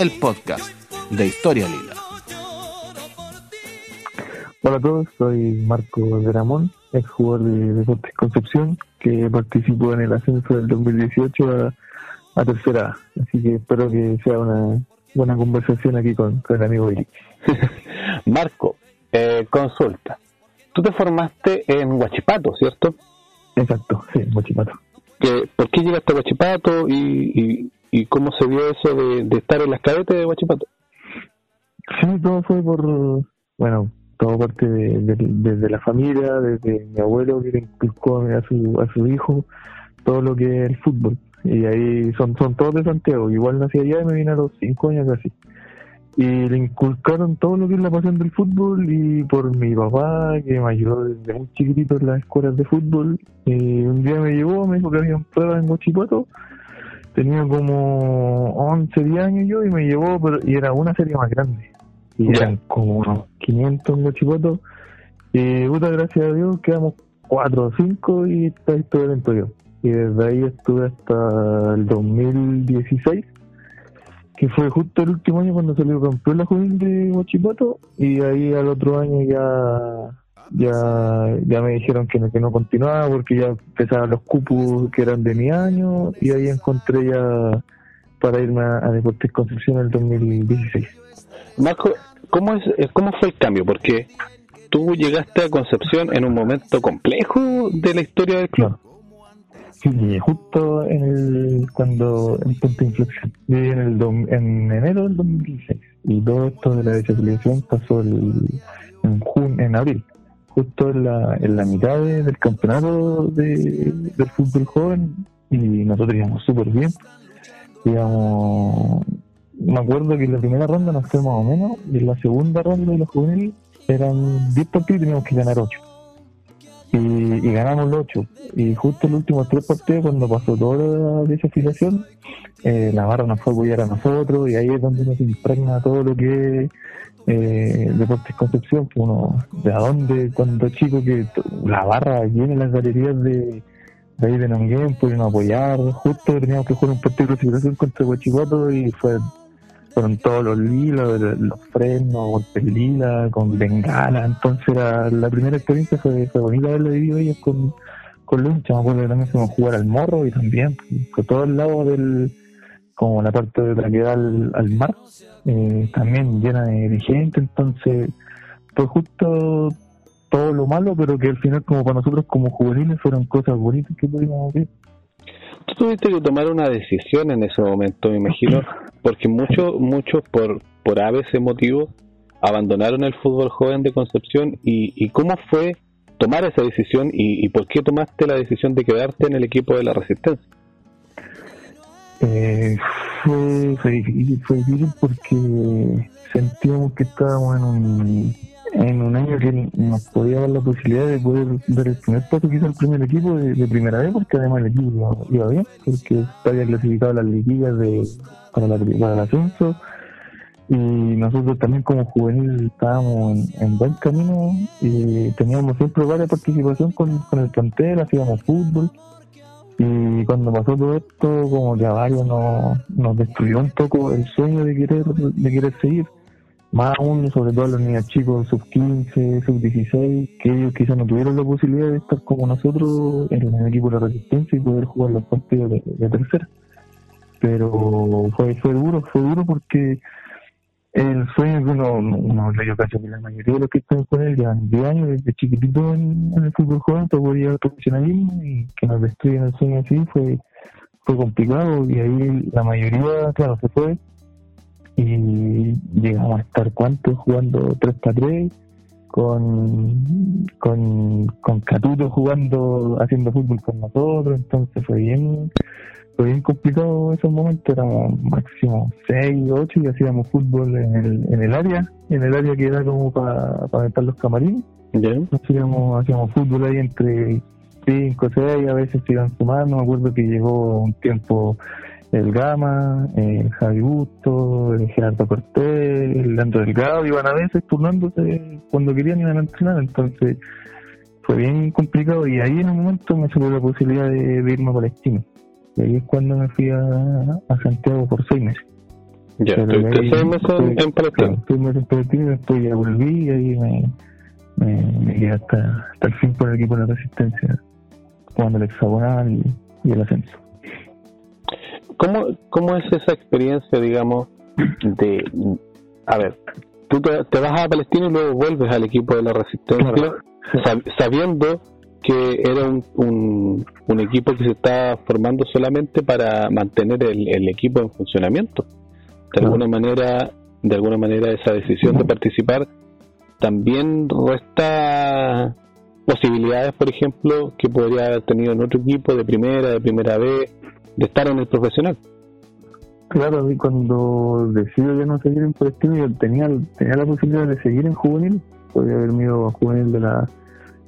el podcast de Historia Lila. Hola a todos, soy Marco de Ramón, ex jugador de Deportes Concepción, que participó en el ascenso del 2018 a, tercera Así que espero que sea una buena conversación aquí con, el amigo Billy. Marco, eh, consulta. Tú te formaste en Huachipato, ¿cierto? Exacto, sí, en Huachipato. ¿Por qué llegaste a Huachipato y, ¿Y cómo se vio eso de, estar en las cadetes de Huachipato? Sí, todo fue por, bueno, todo parte de, la familia, desde mi abuelo que le inculcó a su, a su hijo todo lo que es el fútbol. Y ahí son, son todos de Santiago. Igual nací allá y me vine a los cinco años casi. Y le inculcaron todo lo que es la pasión del fútbol y por mi papá, que me ayudó desde muy chiquitito en las escuelas de fútbol. Y un día me llevó, me dijo que había pruebas en Huachipato tenía como 11, 10 años yo y me llevó, pero y era una serie más grande. Y eran como unos 500 mochipotos. Y puta, gracias a Dios quedamos 4 o 5 y está todo evento yo. Y desde ahí estuve hasta el 2016, que fue justo el último año cuando salió campeón la juvenil de Mochipato. Y ahí al otro año ya ya ya me dijeron que no, que no continuaba porque ya empezaban los cupos que eran de mi año y ahí encontré ya para irme a, Deportes Concepción en el 2016. Marco, ¿cómo, es, eh, ¿cómo fue el cambio? Porque tú llegaste a Concepción en un momento complejo de la historia del club. Sí, justo en el, cuando, en punto de inflexión. en, el en enero del 2016 y todo esto de la desafiliación pasó el, en, jun, en abril justo en la, en la mitad del campeonato de, del fútbol joven y nosotros íbamos súper bien. Íbamos, me acuerdo que en la primera ronda nos fue más o menos y en la segunda ronda de los juveniles eran 10 partidos y teníamos que ganar 8. Y, ganamos los 8. Y justo en los últimos tres partidos, cuando pasó toda la desafiliación, eh, la barra nos fue a apoyar a nosotros y ahí es donde nos impregna todo lo que eh, Deportes Concepción, que uno, de a dónde cuando chico que la barra llena las galerías de, de ahí de Nonguén, pudieron apoyar, justo teníamos que jugar un partido de clasificación contra Huachipato y fue fueron todos los lilos, los frenos, golpes lila, con bengala, entonces la, la primera experiencia fue, fue bonita haberla vivido ellos con, con Luncha, me acuerdo que también a jugar al morro y también, por todo el lado del, como la parte de la que da al, mar, eh, también llena de, gente, entonces fue justo todo lo malo, pero que al final como para nosotros como juveniles fueron cosas bonitas que pudimos ver. Tú tuviste que tomar una decisión en ese momento, me imagino, porque muchos, muchos por, por a veces motivo abandonaron el fútbol joven de Concepción y, y cómo fue tomar esa decisión y, y por qué tomaste la decisión de quedarte en el equipo de la Resistencia. Eh, fue, fue, difícil, fue difícil porque sentíamos que estábamos en un, en un año que nos podía dar la posibilidad de poder dar el primer paso quizá el primer equipo de, primera vez, porque además el equipo iba, bien, porque había clasificado las liguillas de, para, la, para el ascenso. Y nosotros también como juvenil estábamos en, buen camino y teníamos siempre varias participación con, con el plantel, hacíamos fútbol Y cuando pasó todo esto, como que a varios nos, nos destruyó un poco el sueño de querer, de querer seguir. Más aún, sobre todo los niños chicos, sub 15, sub 16, que ellos quizás no tuvieron la posibilidad de estar como nosotros en el equipo de la resistencia y poder jugar los partidos de, de tercera. Pero fue, fue duro, fue duro porque el sueño que uno, uno yo casi que la mayoría de los que están con él llevan 10 años desde chiquitito en, el fútbol joven poder llegar al profesionalismo y que nos destruyan el sueño así fue, fue complicado y ahí la mayoría, claro, se fue y llegamos a estar cuántos jugando 3 para 3 con, con, con Catuto jugando, haciendo fútbol con nosotros, entonces fue bien fue bien complicado esos momentos, éramos máximo 6, 8 y hacíamos fútbol en el, en el área, en el área que era como para pa meter los camarines. Hacíamos, hacíamos fútbol ahí entre 5, 6, a veces se iban sumando, me acuerdo que llegó un tiempo el Gama, el Javi Busto, el Gerardo Cortés, el Leandro Delgado, iban a veces turnándose cuando querían ir a entrenar, entonces fue bien complicado y ahí en un momento me salió la posibilidad de, de irme a Palestina y ahí es cuando me fui a, a Santiago por seis meses. Ya, estuviste seis meses en Palestina. seis meses en Palestina, después ya volví y ahí me, me, quedé hasta, hasta el fin por el equipo de la Resistencia, jugando el hexagonal y, y el ascenso. ¿Cómo, ¿Cómo es esa experiencia, digamos, de... A ver, tú te, te vas a Palestina y luego vuelves al equipo de la Resistencia, sabiendo que era un, un, equipo que se estaba formando solamente para mantener el, equipo en funcionamiento. De alguna manera, de alguna manera esa decisión de participar también resta posibilidades, por ejemplo, que podría haber tenido en otro equipo de primera, de primera B, de estar en el profesional. Claro, y cuando decido ya no seguir en Palestina, yo tenía, tenía la posibilidad de seguir en juvenil, podría haberme ido a juvenil de la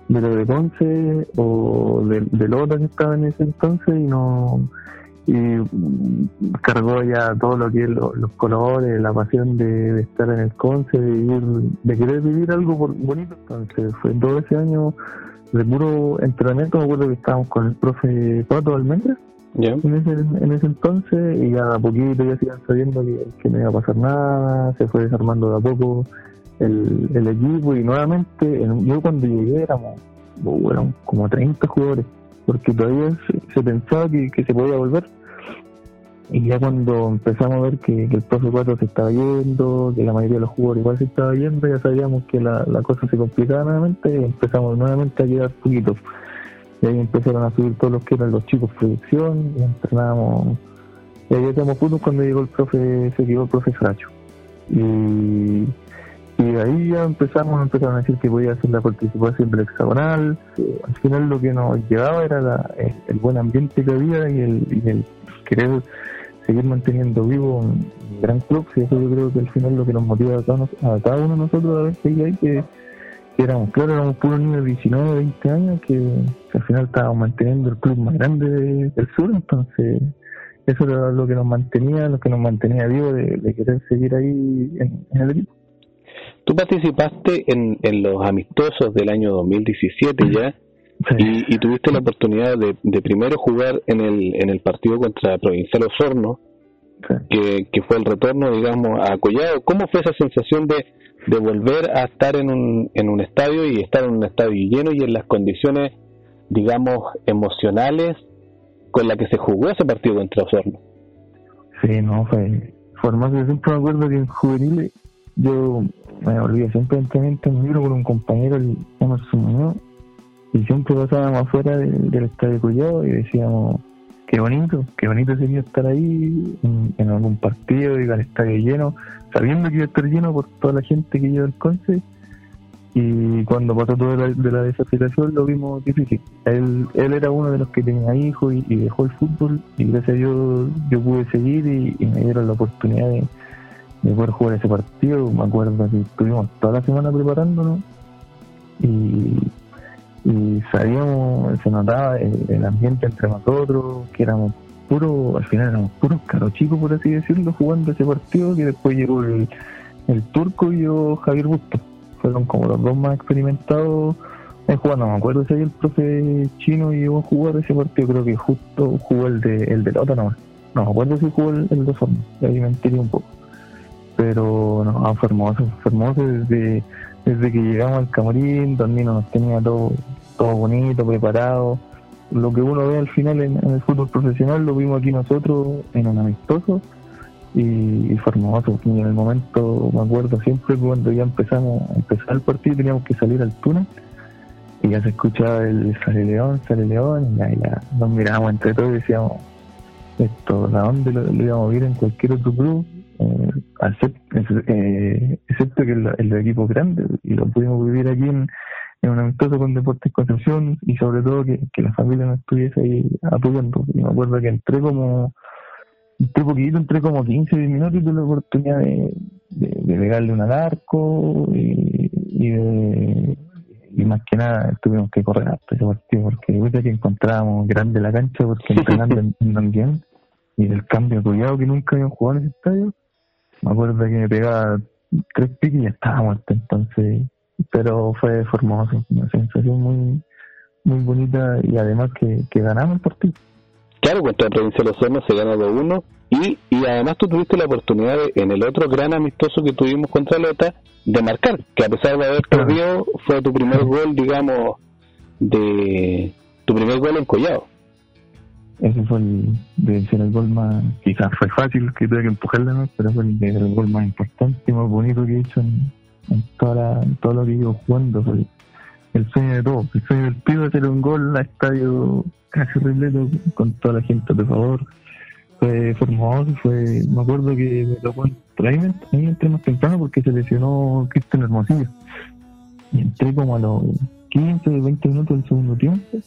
de lo de Ponce o de, de Lota que estaba en ese entonces y no y cargó ya todo lo que es los colores, la pasión de, estar en el Conce, de vivir, de querer vivir algo bonito. Entonces fue todo ese año de puro entrenamiento, me acuerdo que estábamos con el profe Pato Almendra en, ese, en ese entonces y ya a poquito ya se iban sabiendo que, que no iba a pasar nada, se fue desarmando de a poco el, el equipo y nuevamente yo cuando llegué éramos, uh, eran como 30 jugadores porque todavía se, pensaba que, se podía volver y ya cuando empezamos a ver que, el profe 4 se estaba yendo, que la mayoría de los jugadores igual se estaba yendo, ya sabíamos que la, la cosa se complicaba nuevamente y empezamos nuevamente a quedar poquitos. Y ahí empezaron a subir todos los que eran los chicos producción y entrenábamos. Y ahí hacíamos puntos cuando llegó el profe, se quedó el profe Fracho. Y y ahí ya empezamos, empezaron a decir que podía hacer la participación del hexagonal. Al final lo que nos llevaba era el, buen ambiente que había y el, querer seguir manteniendo vivo un gran club. Y eso yo creo que al final lo que nos motiva a cada, uno de nosotros a ver seguir ahí, que, éramos, claro, éramos puros niños de 19, 20 años, que, al final estábamos manteniendo el club más grande del sur. Entonces, eso era lo que nos mantenía, lo que nos mantenía vivo de, querer seguir ahí en el equipo. Tú participaste en, en los amistosos del año 2017 ya y, tuviste la oportunidad de, primero jugar en el, en el partido contra Provincial Osorno, que, que fue el retorno, digamos, a Collado. ¿Cómo fue esa sensación de, de volver a estar en un, en un estadio y estar en un estadio lleno y en las condiciones, digamos, emocionales con las que se jugó ese partido contra Osorno? Sí, no, fue, fue siempre me acuerdo que en juveniles yo me olvidé siempre en un libro con un compañero, el Emerson Muñoz, y siempre pasábamos afuera del, estadio Cuyo y decíamos, qué bonito, qué bonito sería estar ahí en, algún partido y el estadio lleno, sabiendo que iba a estar lleno por toda la gente que lleva el Conce. Y cuando pasó todo de la, de lo vimos difícil. Él, él era uno de los que tenía hijos y, dejó el fútbol y gracias a Dios yo pude seguir y me dieron la oportunidad de, de poder jugar ese partido. Me acuerdo que estuvimos toda la semana preparándonos y, y sabíamos, se notaba el, ambiente entre nosotros, que éramos puros, al final éramos puros caros chicos, por así decirlo, jugando ese partido, que después llegó el, turco y yo Javier Busto. Fueron como los dos más experimentados jugando, no me acuerdo si el profe chino llegó a jugar ese partido, creo que justo jugó el de el de nomás. No me acuerdo si jugó el, el de Forma, ahí mentiría un poco. Pero no, fue hermoso, fue desde, desde que llegamos al camarín, donde nos tenía todo, todo bonito, preparado. Lo que uno ve al final en, el fútbol profesional lo vimos aquí nosotros en un amistoso y. Y en el momento, me acuerdo siempre cuando ya empezamos a empezar el partido teníamos que salir al túnel y ya se escuchaba el sale león, sale león, y ya, nos mirábamos entre todos y decíamos, esto, ¿a dónde lo, íbamos a ir en cualquier otro club? Eh, eh, excepto que el, el equipo grande y lo pudimos vivir aquí en, en un amistoso con Deportes Concepción y sobre todo que, la familia no estuviese ahí apoyando. Y me acuerdo que entré como, entré poquito, entré como 15 minutos y tuve la oportunidad de, de, pegarle un arco y, y, más que nada tuvimos que correr hasta ese partido porque veces que encontrábamos grande la cancha porque entrenando en bien y el cambio cuidado que nunca habían jugado en ese estadio, me acuerdo que me pegaba tres piques y ya estaba entonces pero fue, hermoso, una sensación muy muy bonita y además que, que ganamos el partido. Claro, contra la provincia de Los Hornos se ganó 2-1 y, y además tú tuviste la oportunidad en el otro gran amistoso que tuvimos contra Lota de marcar, que a pesar de haber perdido fue tu primer gol, digamos, de tu primer gol en Collado. Ese fue el, de ser el gol más, quizás fue fácil que tuve que empujarle, pero fue el, el, gol más importante y más bonito que he hecho en, toda en todo lo que iba jugando. Fue el sueño de todo. El sueño del pibe hacer un gol a estadio casi repleto con toda la gente de favor. Fue, fue hermoso, fue, me acuerdo que me tocó ahí, ahí entré más temprano porque se lesionó Cristian Hermosillo. Y entré como a los 15, 20 minutos del segundo tiempo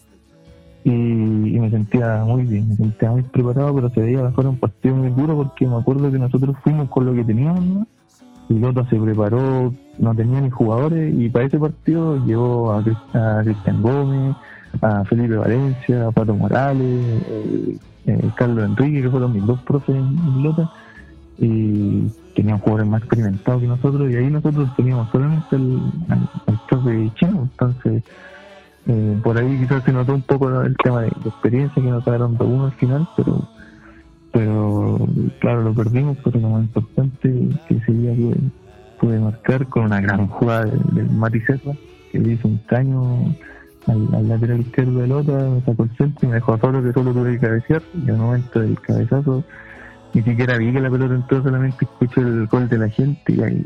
y, me sentía muy bien, me sentía muy preparado, pero se veía mejor un partido muy duro porque me acuerdo que nosotros fuimos con lo que teníamos, y Lota se preparó, no tenía ni jugadores y para ese partido llevó a, Cristian Gómez, a Felipe Valencia, a Pato Morales, Carlos Enrique, que fueron mis dos profes en Lota, y tenían jugadores más experimentados que nosotros, y ahí nosotros teníamos solamente el, el, profe chino, entonces eh, por ahí quizás se notó un poco el tema de, experiencia que nos dieron de uno al final, pero pero claro, lo perdimos, pero lo más importante que ese día pude, marcar con una gran jugada del, Mati Serra, que le hizo un caño al, lateral izquierdo de Lota, me sacó el centro y me dejó solo que solo tuve que cabecear, y al momento del cabezazo ni siquiera vi que la pelota entró, solamente escuché el gol de la gente y ahí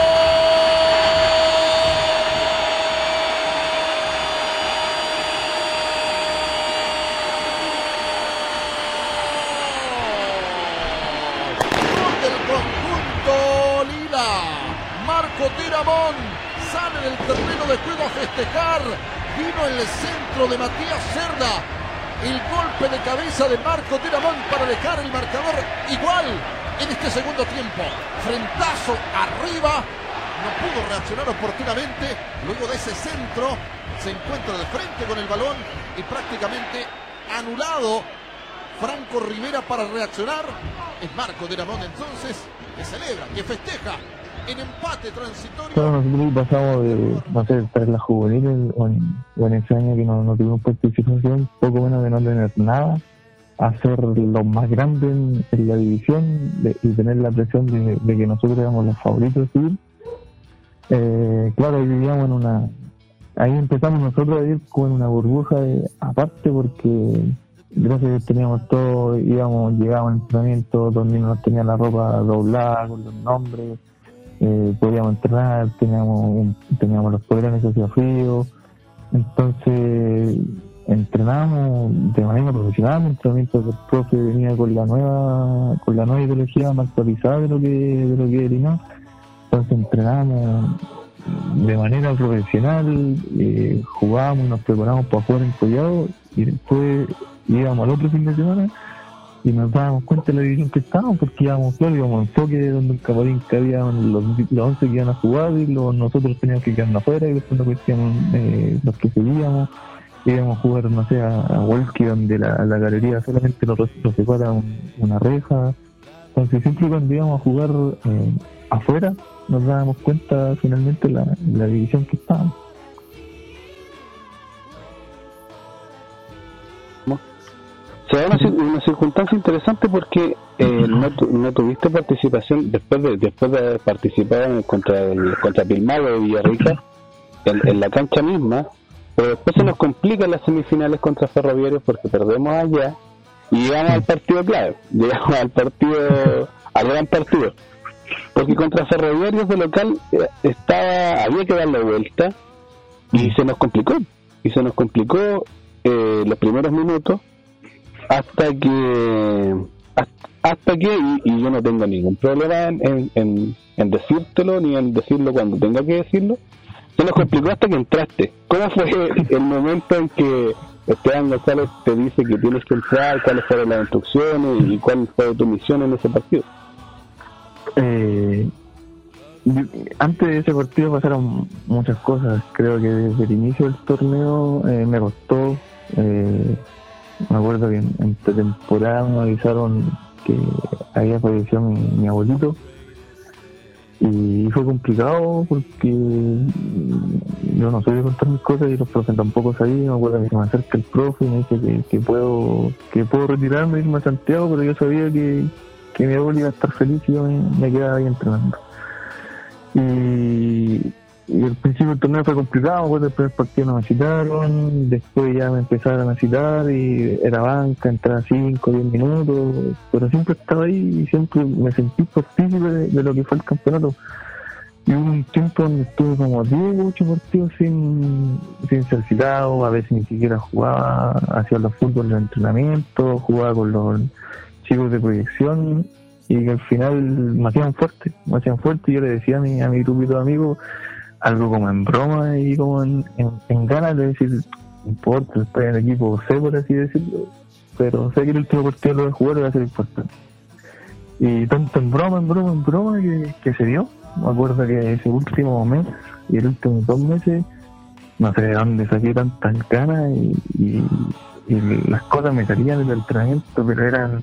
Sale del terreno de juego a festejar. Vino el centro de Matías Cerda. El golpe de cabeza de Marco Tiramón para dejar el marcador igual en este segundo tiempo. Frentazo arriba. No pudo reaccionar oportunamente. Luego de ese centro se encuentra de frente con el balón y prácticamente anulado Franco Rivera para reaccionar. Es Marco Tiramón entonces que celebra, que festeja en empate transitorio. Claro, nosotros pasamos de, no sé, estar en la juvenil o en, ese año que no, no tuvimos participación, poco menos de no tener nada, a ser los más grandes en, la división y tener la presión de, que nosotros éramos los favoritos de subir. Eh, claro, ahí vivíamos en una. Ahí empezamos nosotros a como en una burbuja de, aparte porque gracias teníamos todo, íbamos, llegábamos al entrenamiento, donde nos tenían la ropa doblada con los nombres eh, podíamos entrenar, teníamos, teníamos los poderes hacía frío, entonces entrenamos de manera profesional, entrenamiento del profe venía con la nueva, con la nueva ideología más actualizada de lo que, de lo que era entonces entrenamos de manera profesional, eh, jugábamos nos preparamos para jugar en Collado y después íbamos al otro fin de semana y nos dábamos cuenta de la división que estábamos, porque íbamos, claro, íbamos enfoque donde el camarín había los, los 11 que iban a jugar y los, nosotros teníamos que quedarnos afuera y después nos eh, los que seguíamos íbamos a jugar, no sé, a, a donde la, la, galería solamente nos, nos separa una reja. Entonces, siempre cuando íbamos a jugar eh, afuera, nos dábamos cuenta finalmente la, la división que estábamos. Se da una, circunstancia interesante porque eh, no, no, tuviste participación después de después de haber participado contra el contra Pilmado de Villarrica en, en la cancha misma pero después se nos complican las semifinales contra Ferroviarios porque perdemos allá y llegamos al partido clave, llegamos al partido, al gran partido. Porque contra Ferroviarios de local eh, estaba, había que darle vuelta y se nos complicó. Y se nos complicó eh, los primeros minutos hasta que hasta, que y, yo no tengo ningún problema en, en, en decírtelo ni en decirlo cuando tenga que decirlo se nos complicó hasta que entraste. ¿Cómo fue el momento en que Esteban González te dice que tienes que entrar, cuáles fueron las instrucciones y cuál fue tu misión en ese partido? Eh, antes de ese partido pasaron muchas cosas. Creo que desde el inicio del torneo eh, me costó. Eh, me acuerdo que en, en temporada me avisaron que había fallecido mi abuelito y fue complicado porque yo no soy de contar mis cosas y los profes tampoco sabían. Me acuerdo que se me acerca el profe y me dice que, puedo que puedo retirarme e irme a Santiago, pero yo sabía que, mi abuelo iba a estar feliz y yo me, quedaba ahí entrenando. Y, y el principio del torneo fue complicado, después del primer partido no me citaron, después ya me empezaron a citar y era banca, entraba 5, 10 minutos, pero siempre estaba ahí y siempre me sentí partícipe de, lo que fue el campeonato. Y hubo un tiempo donde estuve como 10, 8 partidos sin, sin ser citado, a veces ni siquiera jugaba, hacía los fútbol de entrenamiento, jugaba con los chicos de proyección y que al final me hacían fuerte, me hacían fuerte y yo le decía a mi, a mi grupito de algo como en broma y como en, en, ganas de decir, no importa, estoy en el equipo C, por así decirlo, pero sé que el último partido lo de jugar va a ser importante. Y tanto en broma, en broma, en broma que, se dio. Me acuerdo que ese último mes y el último dos meses, no sé de dónde saqué tantas ganas y, y, las cosas me salían del entrenamiento, pero eran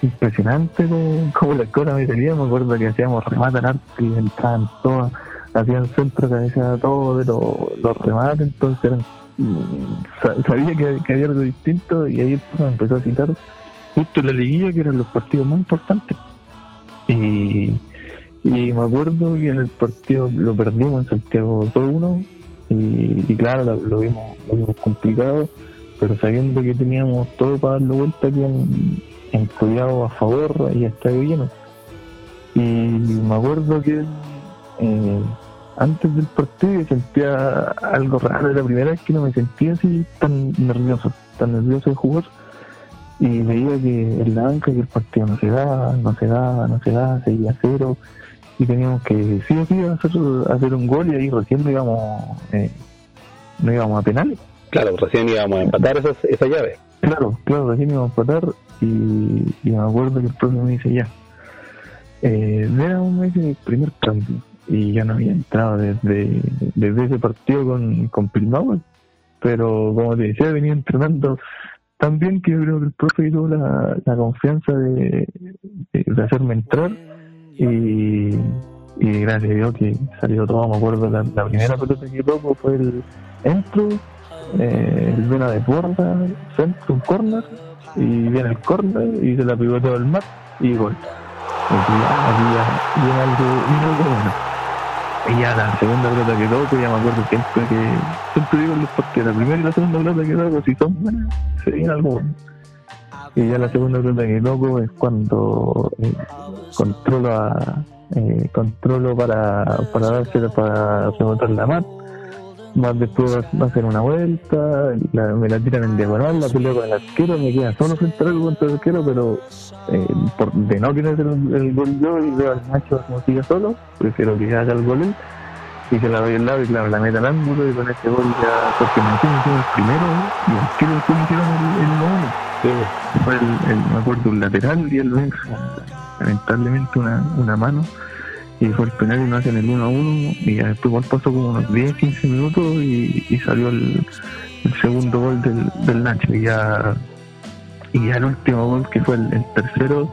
impresionantes como, las cosas me salían. Me acuerdo que hacíamos remata arte y entraban todas hacían centro cabeza todo de los, remates, entonces mm, sabía que, había algo distinto y ahí empezó a citar justo la liguilla que eran los partidos más importantes. Y, y me acuerdo que en el partido lo perdimos en Santiago 2-1 y, claro, lo, vimos, lo vimos complicado, pero sabiendo que teníamos todo para darlo vuelta aquí en, en a favor y está lleno. Y me acuerdo que eh, antes del partido sentía algo raro, era la primera vez que no me sentía así tan nervioso, tan nervioso de jugar. Y veía que en la banca que el partido no se daba, no se daba, no se daba, seguía cero. Y teníamos que sí o sí hacer, hacer un gol y ahí recién no íbamos, eh, no íbamos a penales. Claro, recién íbamos a empatar esa, esa llave. Claro, claro, recién íbamos a empatar y, y me acuerdo que el profesor me dice ya. Eh, era un mes el primer cambio y ya no había entrado desde, desde ese partido con, con pero como te decía, venía entrenando tan bien que yo creo que el profe tuvo la, la confianza de, de, hacerme entrar y, y gracias a Dios que salió todo, me acuerdo, la, primera pelota que toco fue el entro, eh, el vena de borda, centro, un corner, y viene el corner y se la todo el mar y gol. Aquí aquí ya viene algo, algo bueno. Y ya la segunda pelota que toco, ya me acuerdo siempre que, siempre digo en los partidos, la primera y la segunda pelota que toco, si son se viene algo bueno. Y ya la segunda pelota que toco es cuando eh, controlo eh, controlo para, para dársela para la mano más después va a hacer una vuelta, me la tiran en diagonal, la peleo con el arquero, me queda solo frente al contra el arquero, pero eh, por, de no querer hacer el, gol yo y veo al macho como sigue solo, prefiero que haga el gol él, y se la doy al lado y claro, la meta al ángulo y con ese gol ya, porque me hicieron el primero y el arquero después me hicieron el, el, fue el, me acuerdo, un lateral y el ven lamentablemente una, una mano y fue el penal y no hacen el 1 a 1 y después pasó como unos 10, 15 minutos y, salió el, segundo gol del, del Nacho y ya, y ya el último gol que fue el, tercero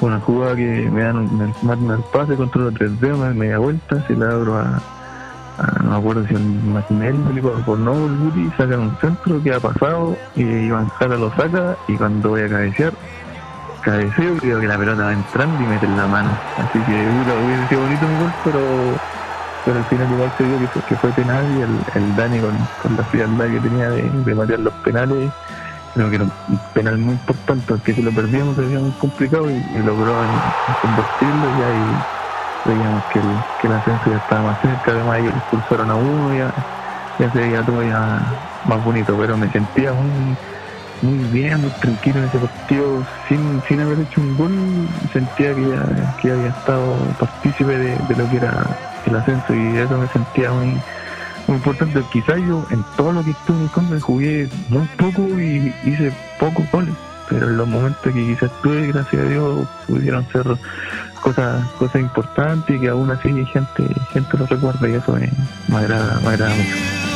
fue una jugada que me dan me, el pase, controlo 3 d me media vuelta, se la abro a, no me acuerdo si el Martinelli por no el sacan un centro que ha pasado y Iván Jara lo saca y cuando voy a cabecear cabeceo creo que la pelota va entrando y mete la mano. Así que hubiera sido bonito mi gol, pero, pero al final igual se vio que fue, que fue penal y el, el Dani con, con la frialdad que tenía de, de matear los penales, creo que era un penal muy importante, que si lo perdíamos sería muy complicado y, logró convertirlo y ahí veíamos que el, que ascenso ya estaba más cerca, además ellos expulsaron a uno ya, ya se veía todo ya más bonito, pero me sentía muy muy bien, muy tranquilo en ese partido, sin, sin haber hecho un gol, sentía que ya, que había estado partícipe de, lo que era el ascenso y eso me sentía muy, muy importante. Quizás yo en todo lo que estuve en contra jugué muy poco y hice pocos goles, pero en los momentos que quizás estuve, gracias a Dios, pudieron ser cosas cosas importantes y que aún así gente gente lo recuerda y eso me, me agrada, me agrada mucho.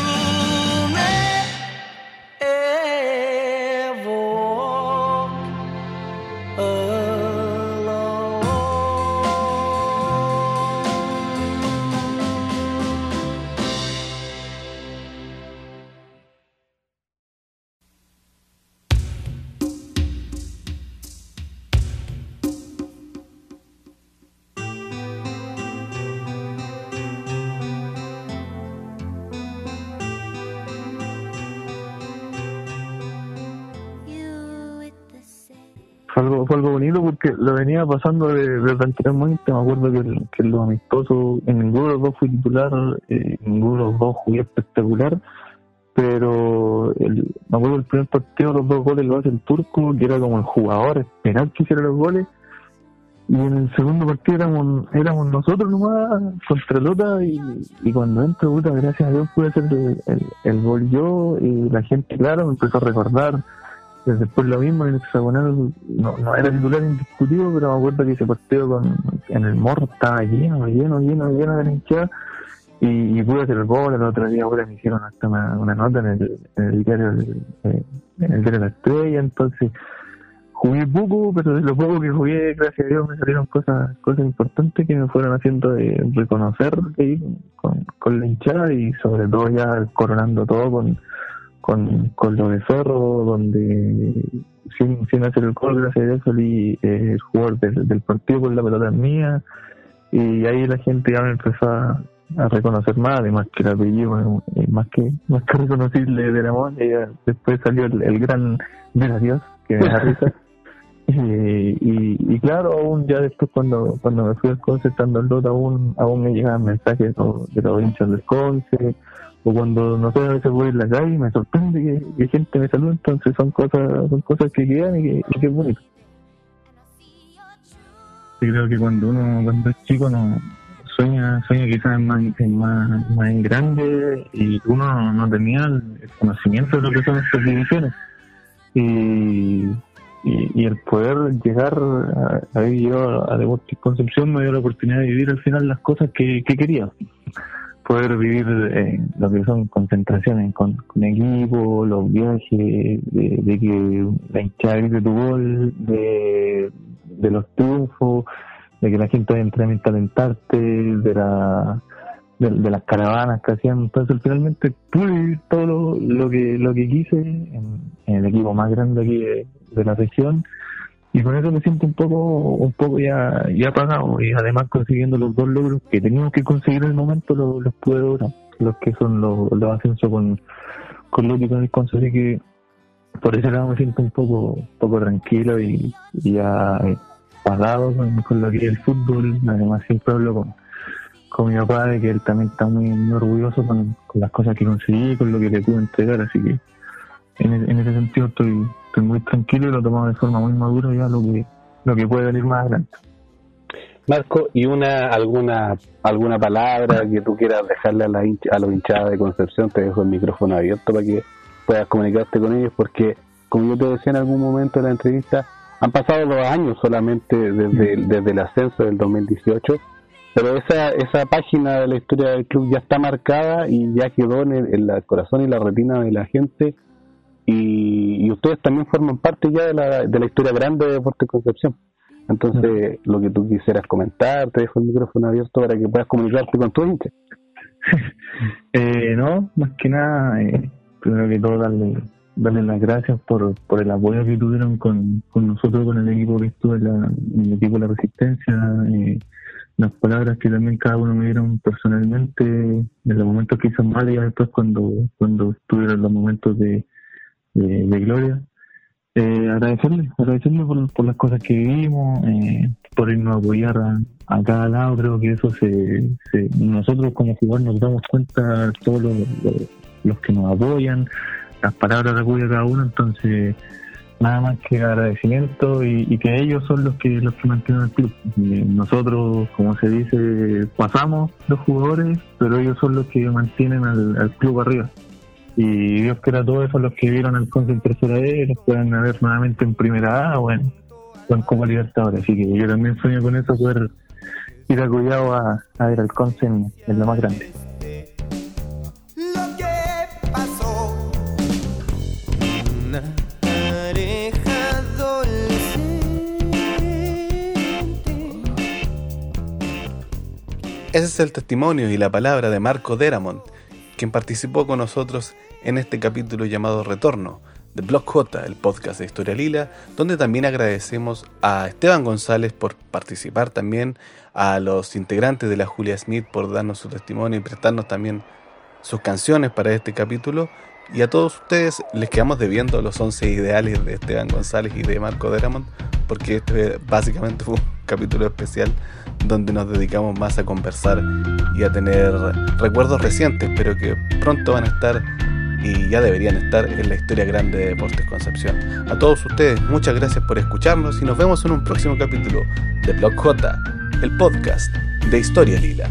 Fue algo, bonito porque lo venía pasando desde de anteriormente. Me acuerdo que, que los amistosos, en ninguno de los dos fui titular, eh, en ninguno de los dos jugué espectacular. Pero el, me acuerdo el primer partido, los dos goles lo hace el turco, que era como el jugador esperar que hiciera los goles. Y en el segundo partido éramos, éramos nosotros nomás contra Lota y, y cuando entro, puta, gracias a Dios pude hacer el, el gol yo y la gente, claro, me empezó a recordar Después lo mismo en el hexagonal, no, no era titular indiscutido, pero me acuerdo que ese partido con, en el morro estaba lleno, lleno, lleno, lleno de hinchada y, pude hacer el gol. El otro día ahora me hicieron hasta una, nota en el, en el diario en La Estrella, entonces jugué poco, pero de lo poco que jugué, gracias a Dios, me salieron cosas cosas importantes que me fueron haciendo de reconocer con, con la hinchada y sobre todo ya coronando todo con con, con lo de Ferro, donde sin, sin hacer el gol, gracias a Dios salí eh, el jugador del, partido con la pelota mía, y ahí la gente ya me empezó a, reconocer más, además que el apellido es más que más que reconocible de la y después salió el, gran de Dios, que me da risa. Y, y, claro, aún ya después cuando cuando me fui al Conce estando el Lota aún, aún me llegaban mensajes de los, de los hinchas del Conce, o cuando no sé a veces voy en la calle me sorprende que, gente me saluda entonces son cosas son cosas que quedan y que, y es bonito. Sí, creo que cuando uno cuando es chico no sueña sueña quizás en más, en más, más grande y uno no tenía el conocimiento de lo que son estas divisiones. Y, y, el poder llegar a, a yo a Deportes Concepción me dio la oportunidad de vivir al final las cosas que, que quería poder vivir eh, lo que son concentraciones con, con equipo, los viajes, de, que la hinchada de tu gol, de, de los triunfos, de que la gente vaya a de la de, las caravanas que hacían, entonces finalmente pude vivir todo lo, lo que lo que quise en, el equipo más grande aquí de la región y con eso me siento un poco un poco ya ya apagado y además consiguiendo los dos logros que teníamos que conseguir en el momento los, los pude lograr los que son los, los ascensos con con lo y con el consejo así que por ese lado me siento un poco poco tranquilo y, ya pagado con, lo que es el fútbol. Además siempre hablo con con mi papá de que él también está muy, orgulloso con, con las cosas que conseguí con lo que le pude entregar así que en ese sentido estoy estoy muy tranquilo y lo tomo de forma muy madura ya lo que lo que puede venir más adelante. Marco, ¿y una alguna alguna palabra que tú quieras dejarle a, la a los hinchadas de Concepción? Te dejo el micrófono abierto para que puedas comunicarte con ellos porque como yo te decía en algún momento de la entrevista, han pasado dos años solamente desde, desde el ascenso del 2018, pero esa, esa página de la historia del club ya está marcada y ya quedó en el, corazón y la retina de la gente. Y, ustedes también forman parte ya de la, de la historia grande de Deportes Concepción. Entonces, lo que tú quisieras comentar, te dejo el micrófono abierto para que puedas comunicarte con tu hincha. eh, no, más que nada, eh, primero que todo darle, darle las gracias por, por el apoyo que tuvieron con, con nosotros, con el equipo que estuvo en, la, el equipo de la Resistencia, eh, las palabras que también cada uno me dieron personalmente en los momentos que hizo mal y después cuando, cuando estuvieron los momentos de, de gloria. Eh, agradecerle, agradecerle por, las cosas que vivimos, eh, por irnos a apoyar a, cada lado, creo que eso se, nosotros como jugadores nos damos cuenta todos los, los, que nos apoyan, las palabras de apoyo cada uno, entonces nada más que agradecimiento y, que ellos son los que los que mantienen el club. Eh, nosotros, como se dice, pasamos los jugadores, pero ellos son los que mantienen al club arriba y Dios quiera todo eso los que vieron el Conce en tercera D los puedan ver nuevamente en primera A o en, como Libertadores. Así que yo también sueño con eso poder ir a, a ver al Conce en, lo más grande. Ese es el testimonio y la palabra de Marco Deramont, quien participó con nosotros en este capítulo llamado Retorno de Blog J, el podcast de Historia Lila, donde también agradecemos a Esteban González por participar también, a los integrantes de la Julia Smith por darnos su testimonio y prestarnos también sus canciones para este capítulo. Y a todos ustedes les quedamos debiendo los 11 ideales de Esteban González y de Marco Deramont, porque este básicamente fue un capítulo especial donde nos dedicamos más a conversar y a tener recuerdos recientes, pero que pronto van a estar y ya deberían estar en la historia grande de Deportes Concepción. A todos ustedes, muchas gracias por escucharnos y nos vemos en un próximo capítulo de Blog J, el podcast de Historia Lila.